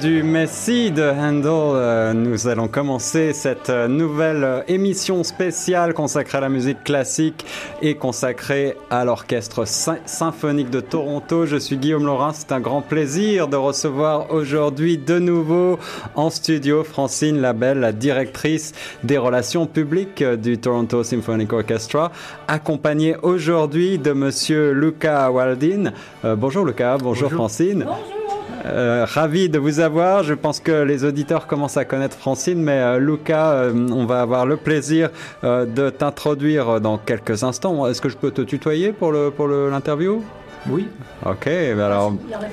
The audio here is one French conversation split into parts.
du Messie de Handel, nous allons commencer cette nouvelle émission spéciale consacrée à la musique classique et consacrée à l'Orchestre symphonique de Toronto. Je suis Guillaume Laurin, c'est un grand plaisir de recevoir aujourd'hui de nouveau en studio Francine Labelle, la directrice des relations publiques du Toronto Symphonic Orchestra, accompagnée aujourd'hui de monsieur Luca Waldin. Euh, bonjour Luca, bonjour, Francine. Bonjour. Euh, ravi de vous avoir. Je pense que les auditeurs commencent à connaître Francine, mais euh, Luca, euh, on va avoir le plaisir de t'introduire dans quelques instants. Est-ce que je peux te tutoyer pour le pour l'interview? Oui. Ok. alors. Il aurait,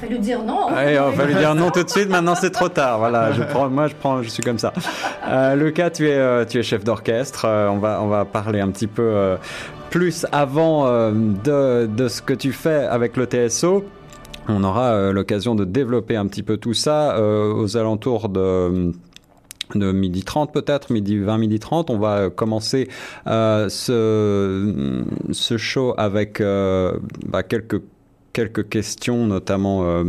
fallu dire non. il aurait fallu dire non tout de suite. Maintenant, c'est trop tard. Voilà. Je prends, moi, je prends, je suis comme ça. Luca, tu es tu es chef d'orchestre. on va on va parler un petit peu plus avant de de ce que tu fais avec le TSO. On aura euh, l'occasion de développer un petit peu tout ça euh, aux alentours de de midi 30 peut-être, midi 20, midi 30. On va commencer euh, ce, show avec bah, quelques, questions, notamment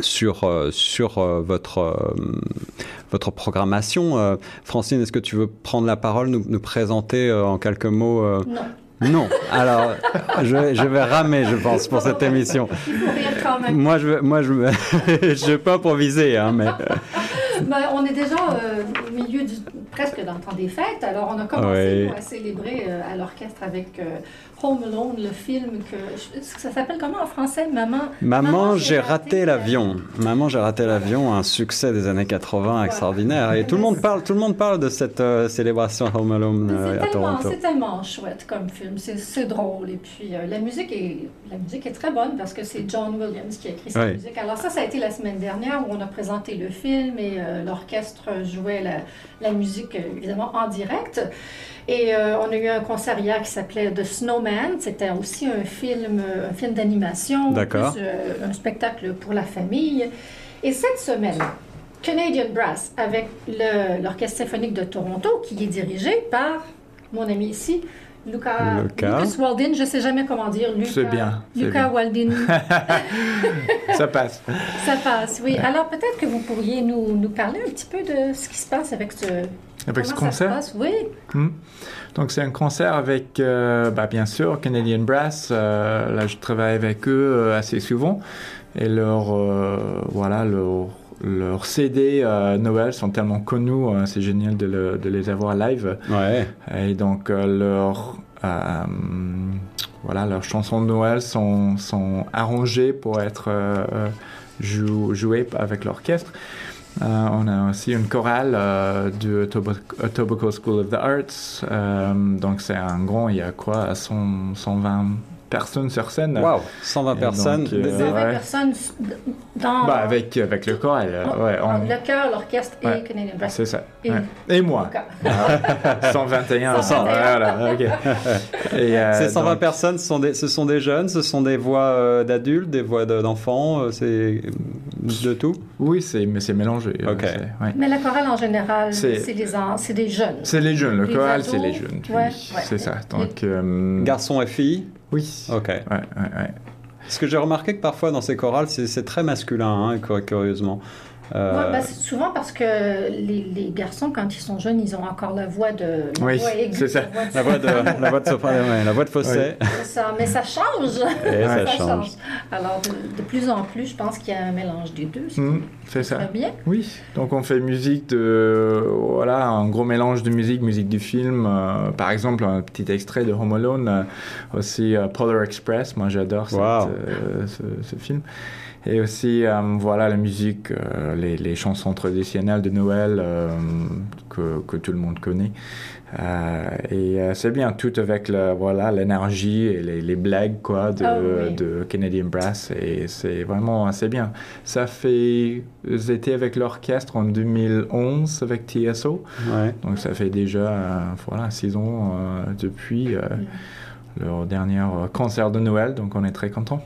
sur, sur votre, programmation. Francine, est-ce que tu veux prendre la parole, nous, présenter en quelques mots. Non. Alors, je, je, vais ramer, je pense, pour cette émission. Moi, je, moi, je, je peux improviser, hein, mais. Ben, on est déjà euh, au milieu du, presque dans le temps des fêtes, alors on a commencé à célébrer euh, à l'orchestre avec euh, Home Alone, le film que. Ça s'appelle comment en français? Maman. Maman, j'ai raté, l'avion. Maman, j'ai raté l'avion, un succès des années 80 extraordinaire. Et tout le monde parle, tout le monde parle de cette célébration Home Alone à Toronto. C'est tellement chouette comme film. C'est drôle. Et puis la musique est la musique est très bonne parce que c'est John Williams qui a écrit cette musique. Alors ça, ça a été la semaine dernière où on a présenté le film et l'orchestre jouait la, la musique évidemment en direct. Et euh, on a eu un concert hier qui s'appelait The Snowman. C'était aussi un film, un film d'animation, euh, un spectacle pour la famille. Et cette semaine, Canadian Brass avec l'Orchestre symphonique de Toronto, qui est dirigé par mon ami ici, Luca, Lucas Waldin, je ne sais jamais comment dire. C'est bien. Luca Waldin. Ça passe. Ça passe, oui. Alors peut-être que vous pourriez nous, nous, parler un petit peu de ce qui se passe avec ce, avec ce concert Oui. Hmm. Donc, c'est un concert avec, euh, bah, bien sûr, Canadian Brass. Euh, là, je travaille avec eux euh, assez souvent. Et leur, voilà, leur, leur CD Noël sont tellement connus, c'est génial de, de, les avoir live. Ouais. Et donc, leur, voilà, leurs chansons de Noël sont, sont arrangées pour être jouées avec l'orchestre. Euh, on a aussi une chorale euh, du Etobicoke School of the Arts. Euh, donc c'est un grand, il y a quoi, 120 personnes sur scène. Wow, 120 personnes. 120 personnes dans... Bah, avec, avec le choral. ouais, Le chœur, l'orchestre et Canadian Brass. C'est ça. Et, et moi. 121. 121. Voilà, ok. Ces 120 personnes, ce sont, des, ce sont des jeunes, ce sont des voix d'adultes, des voix d'enfants, c'est de tout? Oui, c'est, mais c'est mélangé. Mais la chorale en général, c'est, les c'est des jeunes. C'est les jeunes. Le choral, c'est les jeunes. Oui, c'est ça. Donc, euh, Garçons et filles? Oui. Ok. Ouais, ouais, Parce que j'ai remarqué que parfois dans ces chorales, c'est, très masculin, hein, curieusement. Euh... Bah, souvent parce que les, les, garçons, quand ils sont jeunes, ils ont encore la voix de. La oui, c'est ça. La voix de, la voix de soprano, la voix de ça, mais ça change. Et ça, change. Alors, de, plus en plus, je pense qu'il y a un mélange des deux. Mmh, c'est ça. bien. Oui, donc on fait musique de. Voilà, un gros mélange de musique, musique du film. Euh, par exemple, un petit extrait de Home Alone, euh, aussi euh, Polar Express. Moi, j'adore wow. ce, ce, film. Et aussi, euh, voilà, la musique, euh, les, les, chansons traditionnelles de Noël euh, que, que, tout le monde connaît. et c'est bien, tout avec voilà l'énergie et les, les, blagues quoi de, oh, de Canadian Brass. Et c'est vraiment assez bien. Ça fait, j'étais avec l'orchestre en 2011 avec TSO. Ouais. Donc ça fait déjà, voilà, six ans depuis leur dernier concert de Noël. Donc on est très contents.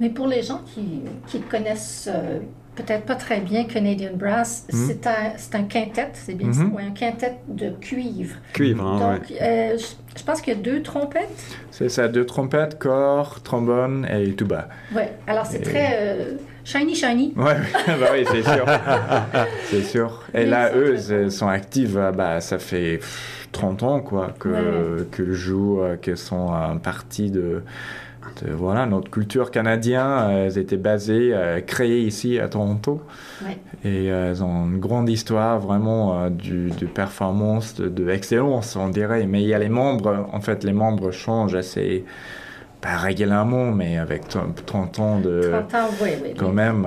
Mais pour les gens qui, qui connaissent euh, peut-être pas très bien Canadian Brass, hmm. c'est un, un, quintet, c'est bien ça, hmm. un quintet de cuivre. Cuivre, hein, Donc, euh, je, pense qu'il y a deux trompettes. C'est ça, deux trompettes, corps, trombone et tuba. Oui, alors c'est très... Euh, shiny, shiny. Ouais, bah oui, c'est sûr. c'est sûr. Et là, eux, ils sont actifs, bah, ça fait 30 ans, quoi, que, ouais. qu'ils jouent, qu'ils sont un parti de voilà, notre culture canadienne, elles étaient basées, créées ici à Toronto. Ouais. Et elles ont une grande histoire vraiment du, de performance, de, de, excellence, on dirait. Mais il y a les membres, en fait, les membres changent assez, pas régulièrement, mais avec 30 ans de. 30 ans, oui, oui. Quand même.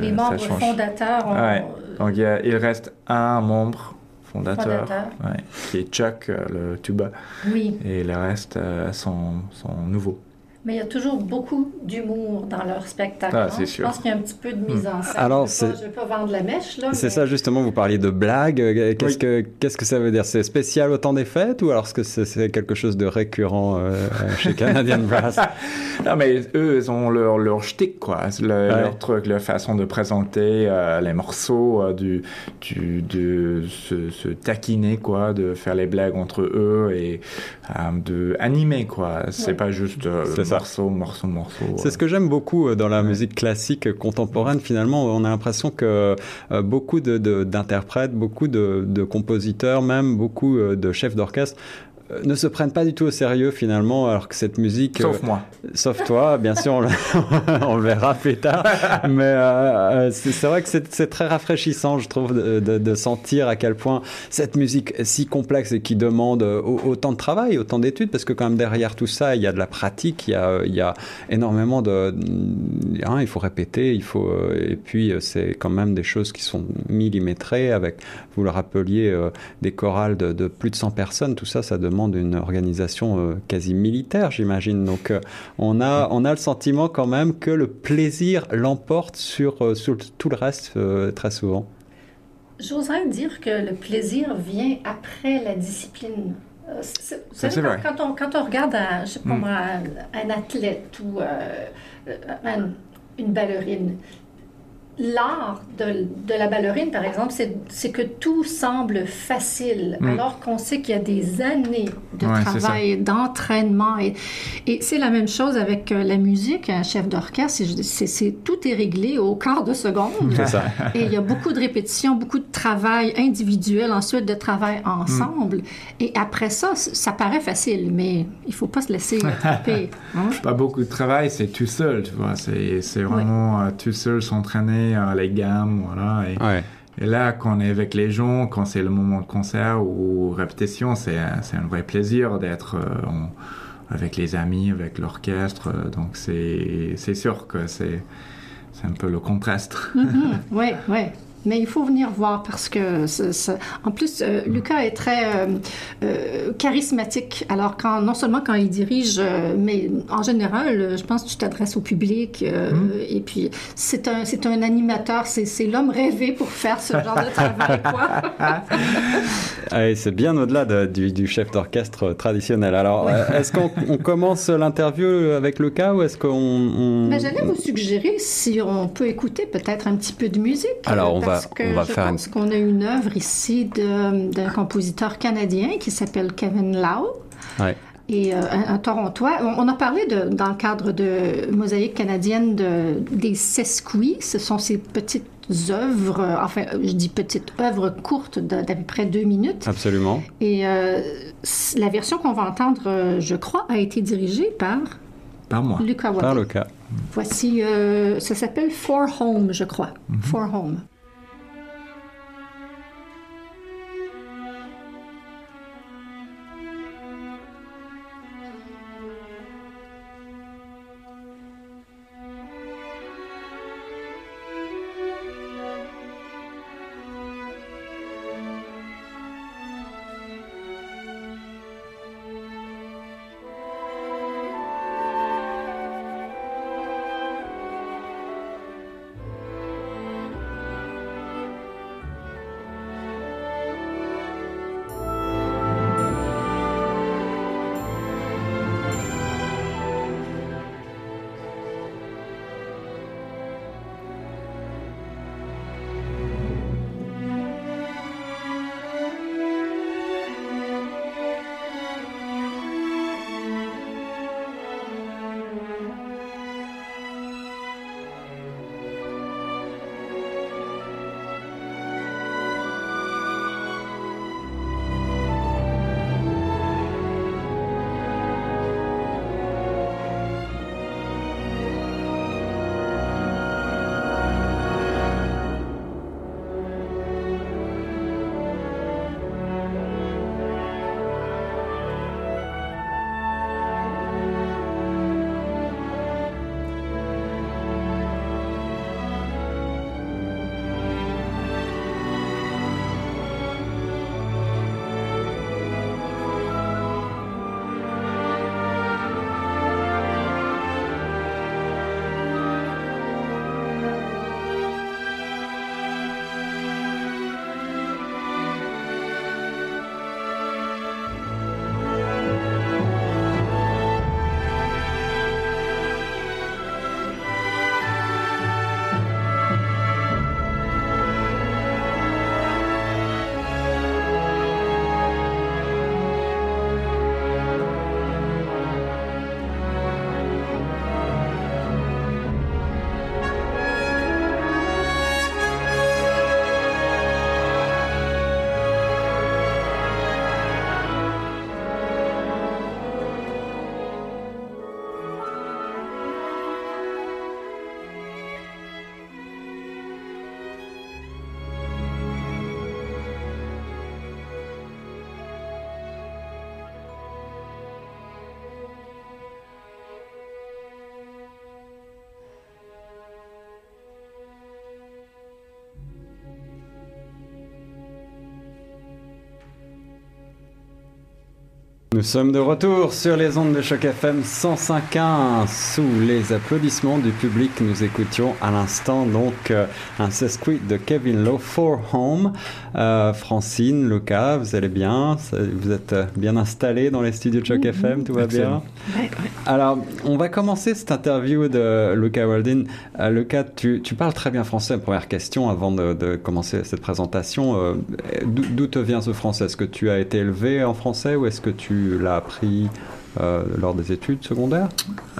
Les ça membres change. fondateurs ont. Ouais. Donc il, y a, il reste un membre fondateur, Fondateur. ouais, qui est Chuck, euh, le tuba. Oui, Et le reste euh, sont, sont nouveaux. Mais il y a toujours beaucoup d'humour dans leur spectacle. Ah, hein. c'est Je sûr. pense qu'il y a un petit peu de mise en scène. Alors, je ne c'est- vais, pas vendre la mèche, là. C'est mais- ça justement, vous parliez de blagues. Euh, Qu'est-ce Oui. que qu'est-ce que ça veut dire? C'est spécial au temps des fêtes ou alors est-ce que c'est c'est quelque chose de récurrent euh, chez Canadian Brass? Non, mais eux, ils ont leur, leur shtick, quoi. Le- Ouais. Leur truc, leur façon de présenter euh, les morceaux, euh, du, du, de se, se taquiner, quoi, de faire les blagues entre eux et euh, de animer, quoi. C'est Ouais. pas juste euh, C'est ça. morceau, morceau, morceau. C'est ce que j'aime beaucoup euh, dans la Ouais. musique classique contemporaine. Finalement, on a l'impression que euh, beaucoup de- de- d'interprètes, beaucoup de, de compositeurs, même beaucoup euh, de chefs d'orchestre ne se prennent pas du tout au sérieux finalement, alors que cette musique, Sauf moi. euh, sauf toi, bien sûr, on le, on le verra plus tard, mais euh, euh, c'est vrai que c'est très rafraîchissant, je trouve, de, de- de sentir à quel point cette musique si complexe et qui demande euh, au- autant de travail, autant d'études, parce que quand même derrière tout ça, il y a de la pratique, il y a, il y a énormément de, hein, il faut répéter, il faut, euh, et puis euh, c'est quand même des choses qui sont millimétrées avec, vous le rappeliez, euh, des chorales de, de plus de 100 personnes, tout ça, ça demande une organisation euh, quasi militaire, j'imagine. Donc, euh, on a, on a le sentiment quand même que le plaisir l'emporte sur, euh, sur tout le reste euh, très souvent. J'oserais dire que le plaisir vient après la discipline. Ça, c'est quand, vrai. quand on, quand on regarde un, je sais pas Mm. moi, un, un athlète ou euh, un- une ballerine, l'art de, de la ballerine, par exemple, c'est que tout semble facile, Mm. alors qu'on sait qu'il y a des années de Ouais, travail, d'entraînement. Et, et c'est la même chose avec euh, la musique. Un chef d'orchestre, c'est- tout est réglé au quart de seconde. Ça. Et il y a beaucoup de répétitions, beaucoup de travail individuel, ensuite de travail ensemble. Et après ça, ça paraît facile, mais il faut pas se laisser attraper. hein. Pas beaucoup de travail, c'est tout seul, tu vois. C'est c'est vraiment euh, tout seul s'entraîner, euh, les gammes, voilà. Et, Ouais. et là, quand on est avec les gens, quand c'est le moment de concert ou répétition, c'est un- c'est un vrai plaisir d'être euh, avec les amis, avec l'orchestre. euh, Donc c'est c'est sûr que c'est c'est un peu le contraste. Oui, oui. Mais il faut venir voir parce que, en plus, euh, Lucas est très euh, euh, charismatique. Alors, quand, non seulement quand il dirige, euh, mais en général, je pense que tu t'adresses au public. euh, Et puis, c'est un, c'est un animateur. C'est, c'est l'homme rêvé pour faire ce genre de travail. Ah, c'est bien au-delà de- du, du chef d'orchestre traditionnel. Alors, Ouais. euh, est-ce qu'on on commence l'interview avec le cas ou est-ce qu'on... on- Mais j'allais vous suggérer si on peut écouter peut-être un petit peu de musique. Alors, on va- parce que on va je faire pense qu'on a une œuvre ici d'un compositeur canadien qui s'appelle Kevin Lau. Ouais. Et euh, un, un Torontois. On, on a parlé de, dans le cadre de Mosaïque canadienne de, des sesquis. Ce sont ces petites œuvres, euh, enfin, je dis petites œuvres courtes d'à peu près deux minutes. Absolument. Et euh, la version qu'on va entendre, euh, je crois, a été dirigée par Par moi. Lucas. Par le cas. Voici, ça s'appelle For Home, je crois. For Home. Nous sommes de retour sur les ondes de choc FM 105.1 sous les applaudissements du public. Nous écoutions à l'instant donc euh, un sesquit de Kevin Lowe for Home. Euh, Francine, Lucas, vous allez bien? Vous êtes euh, bien installés dans les studios de choc FM Tout va bien? Alors, on va commencer cette interview de Lucas Waldin. Lucas, tu, parles très bien français. Première question avant de, commencer cette présentation. D'où te vient ce français? Est-ce que tu as été élevé en français ou est-ce que tu l'as appris euh, lors des études secondaires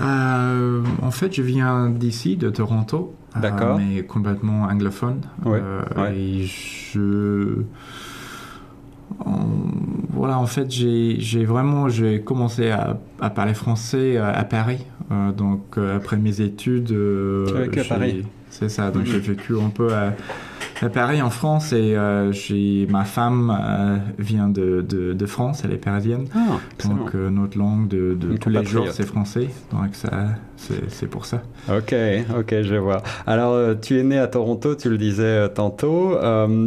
euh, En fait, je viens d'ici, de Toronto. Euh, D'accord. mais complètement anglophone. Ouais, Et je. voilà, en fait, j'ai vraiment j'ai commencé à, parler français à Paris. donc, après mes études. Avec à Paris C'est ça. Donc, j'ai vécu un peu à à Paris, en France, et euh, j'ai ma femme euh, vient de, de, France, elle est parisienne. Ah, donc euh, notre langue de, de tous les jours, c'est français. Donc ça, c'est pour ça. Ok, ok, je vois. Alors, tu es né à Toronto, tu le disais tantôt.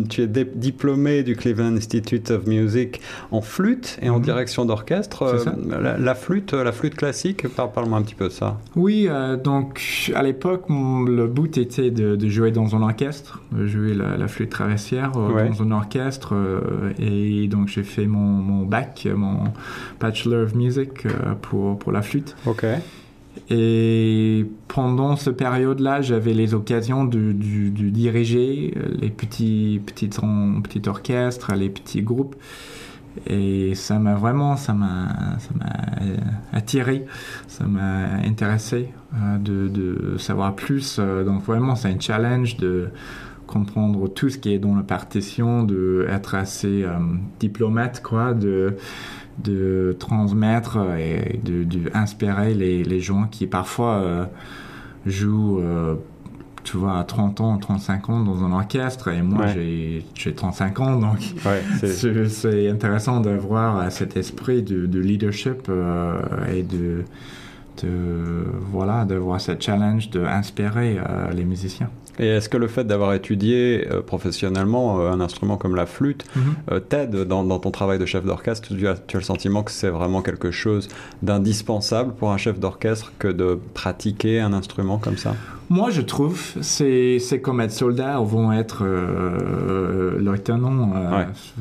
tu es diplômé du Cleveland Institute of Music en flûte et en mhm. direction d'orchestre. La, la, flûte, la flûte classique, parle-moi un petit peu de ça. Oui, donc à l'époque, le but était de, jouer dans un orchestre, jouer la, flûte traversière euh, dans un orchestre. Euh, et donc j'ai fait mon, mon, bac, mon Bachelor of Music euh, pour, pour la flûte. Ok. Et pendant cette période-là, j'avais les occasions de, de, diriger les petits, petits, petits orchestres, les petits groupes. Et ça m'a vraiment, ça m'a, ça m'a attiré, ça m'a intéressé de, de, savoir plus. Donc vraiment, c'est un challenge de, comprendre tout ce qui est dans la partition, de être assez euh, diplomate, quoi, de, de transmettre et de, de inspirer les, les, gens qui parfois euh, jouent, euh, tu vois, à 30 ans, 35 ans dans un orchestre, et moi j'ai 35 ans, donc c'est intéressant d'avoir cet esprit de, de leadership et de de voilà d'avoir ce challenge d'inspirer les musiciens. Et est-ce que le fait d'avoir étudié euh, professionnellement euh, un instrument comme la flûte mhm. euh, t'aide dans, ton travail de chef d'orchestre? Tu as, tu as, le sentiment que c'est vraiment quelque chose d'indispensable pour un chef d'orchestre que de pratiquer un instrument comme ça? Moi, je trouve, c'est, c'est comme être soldat ou vont être lieutenant.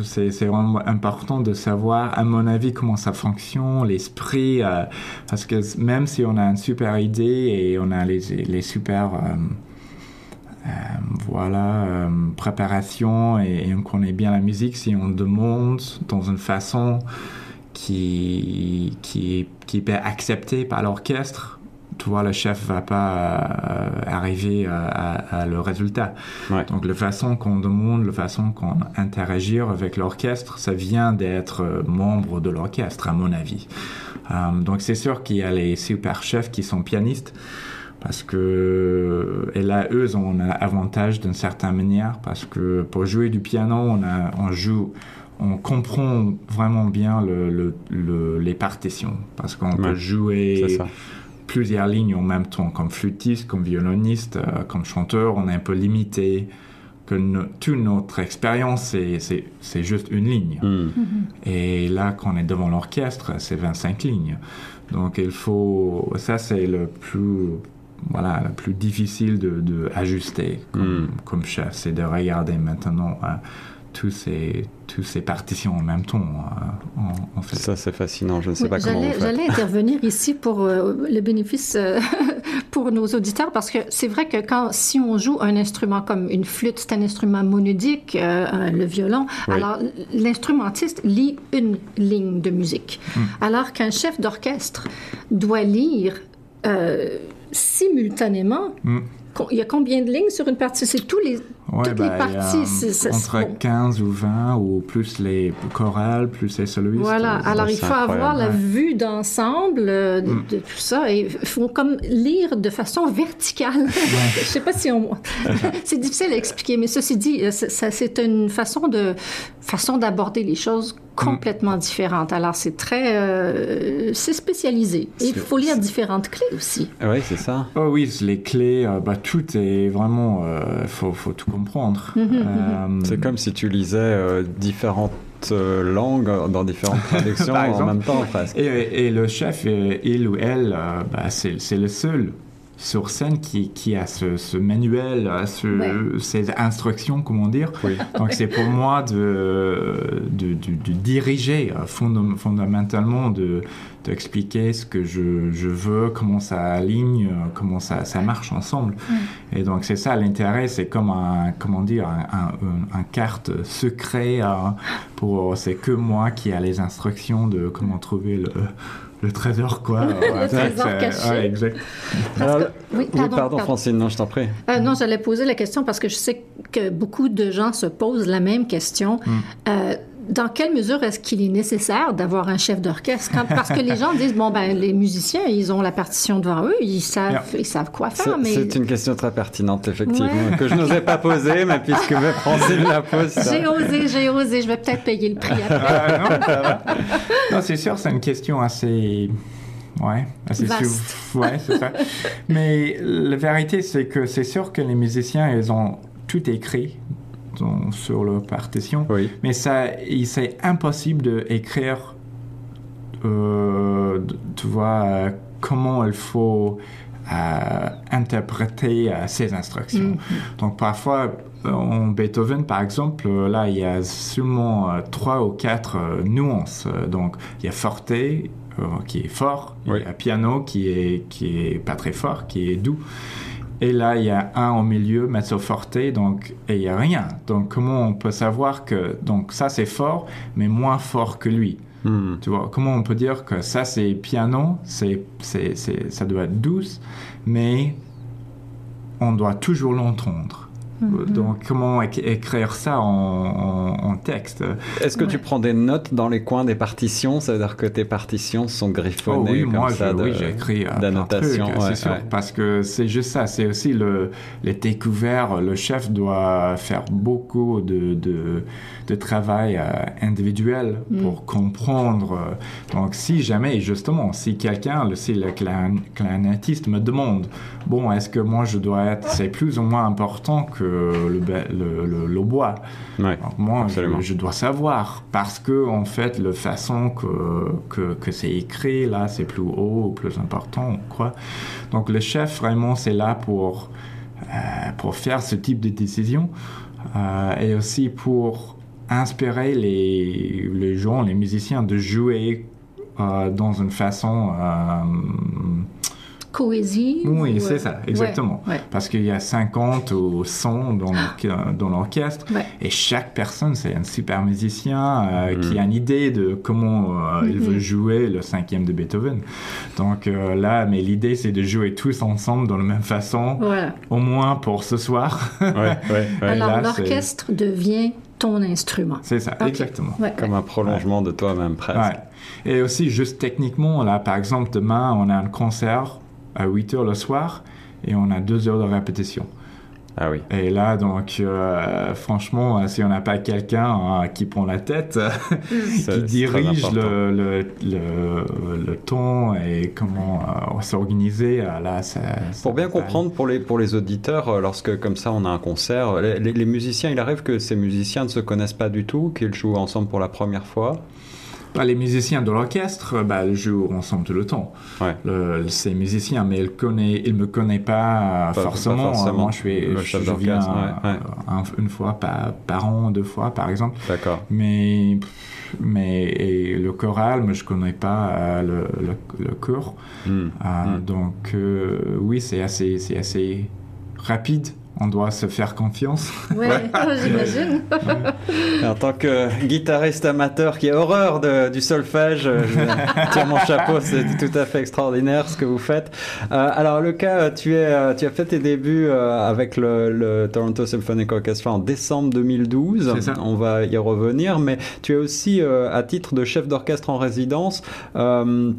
c'est, c'est vraiment important de savoir, à mon avis, comment ça fonctionne, l'esprit. parce que même si on a une super idée et on a les, les super voilà, euh, préparation et, on connaît bien la musique si on demande dans une façon qui, qui, qui est acceptée par l'orchestre, tu vois, le chef va pas euh, arriver à, le résultat. Donc, la façon qu'on demande, la façon qu'on interagit avec l'orchestre, ça vient d'être membre de l'orchestre, à mon avis. donc, c'est sûr qu'il y a les super chefs qui sont pianistes parce que et là eux ont un avantage d'une certaine manière parce que pour jouer du piano on, a, on joue on comprend vraiment bien le, le, les partitions. Parce qu'on peut jouer plusieurs lignes en même temps comme flûtiste comme violoniste euh, comme chanteur on est un peu limité que toute notre expérience c'est juste une ligne. Hmm. mm-hmm. et là quand on est devant l'orchestre c'est 25 lignes. Donc il faut ça c'est le plus voilà, la plus difficile de, de ajuster comme, mm. comme chef, c'est de regarder maintenant euh, tous ces, tous ces partitions en même temps. Euh, en, fait. Ça, c'est fascinant. Je ne sais pas comment vous faites. J'allais intervenir ici pour euh, le bénéfice pour nos auditeurs parce que c'est vrai que quand, si on joue un instrument comme une flûte, c'est un instrument monodique, le violon, alors l'instrumentiste lit une ligne de musique. Mm. Alors qu'un chef d'orchestre doit lire simultanément. Hmm. Il y a combien de lignes sur une partie? C'est tous les, toutes les ben, parties. entre 15 ou 20, ou plus les chorales, plus les soloistes. Voilà, alors il faut avoir la vue d'ensemble euh, hmm. de, tout ça. Et il faut comme lire de façon verticale. Je sais pas si on... c'est difficile à expliquer, mais ceci dit, euh, c'est une façon de façon d'aborder les choses complètement différentes. Alors, c'est très... euh, c'est spécialisé. Et il faut lire différentes clés aussi. Oui, c'est ça. Oh oui, les clés, euh, bah, tout est vraiment, il faut, faut tout comprendre. Euh, C'est comme si tu lisais euh, différentes euh, langues dans différentes traductions en même temps, presque. Et, et le chef, euh, il ou elle, euh, bah, c'est c'est le seul sur scène qui, qui a ce, ce manuel, a ce- Ouais. ces instructions, comment dire. Oui. Donc c'est pour moi de, de, de- de diriger euh, fondam- fondamentalement, de d'expliquer ce que je, je veux, comment ça aligne, euh, comment ça, ça marche ensemble. Et donc c'est ça l'intérêt, c'est comme un comment dire un, un, un- un carte secret euh, pour c'est que moi qui a les instructions de comment trouver le le trésor quoi. Ouais, trésor c'est- caché. ouais, exact. Parce Alors, que- oui, oui, pardon, Francine, non, je t'en prie. Euh, non, j'allais poser la question parce que je sais que beaucoup de gens se posent la même question. Euh, dans quelle mesure est-ce qu'il est nécessaire d'avoir un chef d'orchestre? Quand- Parce que les gens disent, bon, ben, les musiciens, ils ont la partition devant eux, ils savent, ils savent quoi C'est faire, mais... c'est une question très pertinente, effectivement, Ouais. que je n'osais pas poser, mais puisque Francine la pose. J'ai osé, j'ai osé, je vais peut-être payer le prix après. Ah, non, ça va. Non, c'est sûr, c'est une question assez. Ouais, assez sou- Ouais, c'est ça. Mais la vérité, c'est que c'est sûr que les musiciens, ils ont tout écrit dans- sur leur partition. Oui. Mais ça, il- c'est impossible d'écrire, euh, tu vois, euh, comment il faut euh, interpréter euh, ces instructions. Donc parfois, en Beethoven, par exemple, là, il y a seulement euh, trois ou quatre euh, nuances. Donc, il y a forte, qui est fort, Oui. il y a piano qui est, qui est pas très fort, qui est doux. Et là, il y a un au milieu, mezzo forte, donc, et il n'y a rien. Donc, comment on peut savoir que, donc, ça c'est fort, mais moins fort que lui? Hmm. Tu vois, comment on peut dire que ça c'est piano, c'est, c'est, c'est, ça doit être douce, mais on doit toujours l'entendre. Donc, comment éc- écrire ça en, en- en texte? Est-ce que tu prends des notes dans les coins des partitions? Ça veut dire que tes partitions sont Oh griffonnées oui, comme moi, ça oui, j'ai écrit euh, d'annotation. trucs, ouais, c'est sûr, ouais. parce que c'est juste ça. C'est aussi le, les découvertes. Le chef doit faire beaucoup de, de, de travail euh, individuel pour comprendre. euh, Donc, si jamais, justement, si quelqu'un, le- si le clarin- clarinettiste me demande, bon, est-ce que moi je dois être, c'est plus ou moins important que le, ba- le, le, le bois. Ouais. Moi, je, je dois savoir parce que en fait, la façon que, que, que c'est écrit là, c'est plus haut plus important quoi. Donc le chef vraiment, c'est là pour euh, pour faire ce type de décision euh, et aussi pour inspirer les, les gens, les musiciens de jouer euh, dans une façon Cohésie? oui, ou, c'est ça, exactement. ouais. Parce qu'il y a 50 ou 100 dans l'orche- dans l'orchestre. Ouais. Et chaque personne, c'est un super musicien euh, Mhm. qui a une idée de comment euh, il Mhm. veut jouer le cinquième de Beethoven. Donc euh, là, mais l'idée, c'est de jouer tous ensemble dans la même façon, Voilà. au moins pour ce soir. Ouais, ouais, ouais. Alors, là, c'est- l'orchestre devient ton instrument. c'est ça, exactement. Ouais, Comme un prolongement de toi-même, presque. Ouais. Et aussi, juste techniquement, là, par exemple, demain, on a un concert à 8 heures le soir et on a deux heures de répétition. Ah oui. Et là, donc, euh, franchement, euh, si on n'a pas quelqu'un euh, qui prend la tête, C'est- qui dirige le, le, le, le ton et comment euh, s'organiser, euh, là, ça, ça- Pour bien ça- comprendre pour les, pour les auditeurs, lorsque comme ça on a un concert, les, les- les musiciens, il arrive que ces musiciens ne se connaissent pas du tout, qu'ils jouent ensemble pour la première fois. Bah, les musiciens de l'orchestre, bah, ils jouent ensemble tout le temps. Ouais. Le, ces musiciens, mais ils connaissent, ils me connaissent pas, euh, pas forcément. Moi, je viens d'orchestre, ouais, ouais. euh, un- une fois par, par an, deux fois, par exemple. D'accord. Mais, mais et le choral, mais je connais pas euh, le, le, le chœur. Hmm. Euh, Mm. Donc euh, oui, c'est assez, c'est assez rapide. On doit se faire confiance. Ouais, j'imagine. En tant que guitariste amateur qui a horreur de- du solfège, euh, je tire mon chapeau, c'est tout à fait extraordinaire ce que vous faites. Euh, alors Lucas, tu, es, euh, tu as fait tes débuts avec le, le Toronto Symphonic Orchestra en décembre 2012. C'est ça. On va y revenir, mais tu es aussi euh, à titre de chef d'orchestre en résidence. euh,